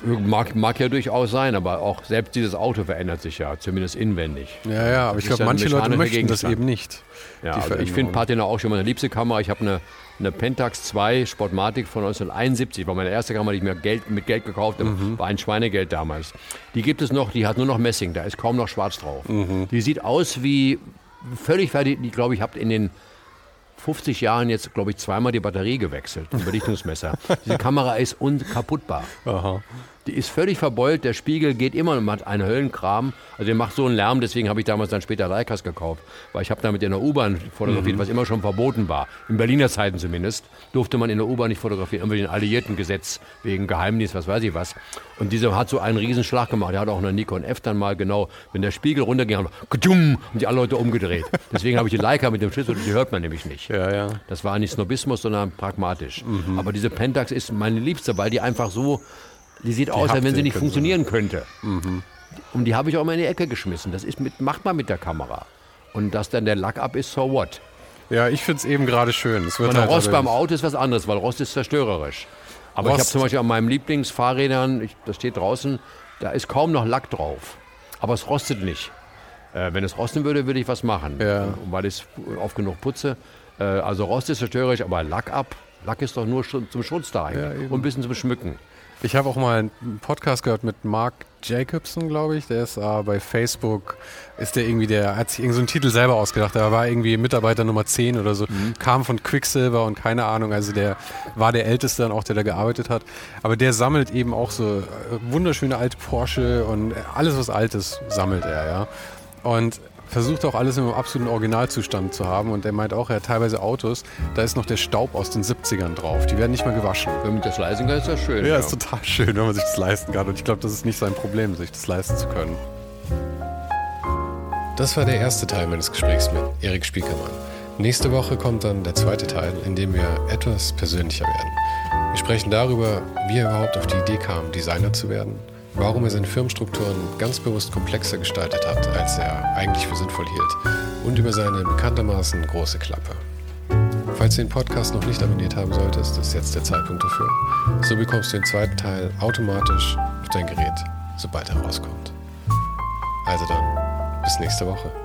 Mag, mag ja durchaus sein, aber auch selbst dieses Auto verändert sich ja, zumindest inwendig. Ja, ja, aber ich glaube, manche Leute möchten das eben nicht. Ja, also ich finde Patina auch schon meine liebste Kamera. Ich habe eine, eine Pentax 2 Sportmatic von 1971, war meine erste Kamera, die ich mir Geld, mit Geld gekauft habe, mhm. war ein Schweinegeld damals. Die gibt es noch, die hat nur noch Messing, da ist kaum noch schwarz drauf. Mhm. Die sieht aus wie völlig fertig, die glaube ich, habt in den 50 Jahren jetzt, glaube ich, zweimal die Batterie gewechselt, ein Belichtungsmesser. Diese Kamera ist unkaputtbar. Aha. Die ist völlig verbeult, der Spiegel geht immer und hat einen Höllenkram. Also der macht so einen Lärm, deswegen habe ich damals dann später Leicas gekauft. Weil ich habe damit in der U-Bahn fotografiert, mhm. was immer schon verboten war. In Berliner Zeiten zumindest durfte man in der U-Bahn nicht fotografieren, irgendwie den alliierten Gesetz wegen Geheimnis, was weiß ich was. Und dieser hat so einen Riesenschlag gemacht. Der hat auch eine Nikon F dann mal genau, wenn der Spiegel runterging, haben die alle Leute umgedreht. Deswegen habe ich die Leica mit dem Schlüssel, die hört man nämlich nicht. Ja, ja. Das war nicht Snobismus, sondern pragmatisch. Mhm. Aber diese Pentax ist meine Liebste, weil die einfach so die sieht die aus, als wenn sie nicht funktionieren könnte. Mhm. Und die habe ich auch mal in die Ecke geschmissen. Das ist mit, macht man mit der Kamera. Und dass dann der Lack ab ist, so what? Ja, ich finde es eben gerade schön. Es wird halt Rost beim Auto ist was anderes, weil Rost ist zerstörerisch. Aber Rost. ich habe zum Beispiel an meinen Lieblingsfahrrädern, ich, das steht draußen, da ist kaum noch Lack drauf. Aber es rostet nicht. Äh, wenn es rosten würde, würde ich was machen. Ja. Weil ich oft genug putze. Äh, also Rost ist zerstörerisch, aber Lack ab. Lack ist doch nur zum Schutz da. Ja, und ein bisschen zum Schmücken. Ich habe auch mal einen Podcast gehört mit Mark Jacobson, glaube ich. Der ist äh, bei Facebook, ist der irgendwie, der hat sich irgendeinen so Titel selber ausgedacht. Der war irgendwie Mitarbeiter Nummer 10 oder so, mhm. kam von Quicksilver und keine Ahnung. Also der war der Älteste dann auch, der da gearbeitet hat. Aber der sammelt eben auch so äh, wunderschöne alte Porsche und alles, was Altes sammelt er, ja. Und versucht auch alles im absoluten Originalzustand zu haben. Und er meint auch, er hat teilweise Autos, da ist noch der Staub aus den 70ern drauf. Die werden nicht mehr gewaschen. Wenn man das leisten kann, ist das schön. Ja, ja, ist total schön, wenn man sich das leisten kann. Und ich glaube, das ist nicht sein Problem, sich das leisten zu können. Das war der erste Teil meines Gesprächs mit Erik Spiekermann. Nächste Woche kommt dann der zweite Teil, in dem wir etwas persönlicher werden. Wir sprechen darüber, wie er überhaupt auf die Idee kam, Designer zu werden – warum er seine Firmenstrukturen ganz bewusst komplexer gestaltet hat, als er eigentlich für sinnvoll hielt und über seine bekanntermaßen große Klappe. Falls du den Podcast noch nicht abonniert haben solltest, ist jetzt der Zeitpunkt dafür. So bekommst du den zweiten Teil automatisch auf dein Gerät, sobald er rauskommt. Also dann, bis nächste Woche.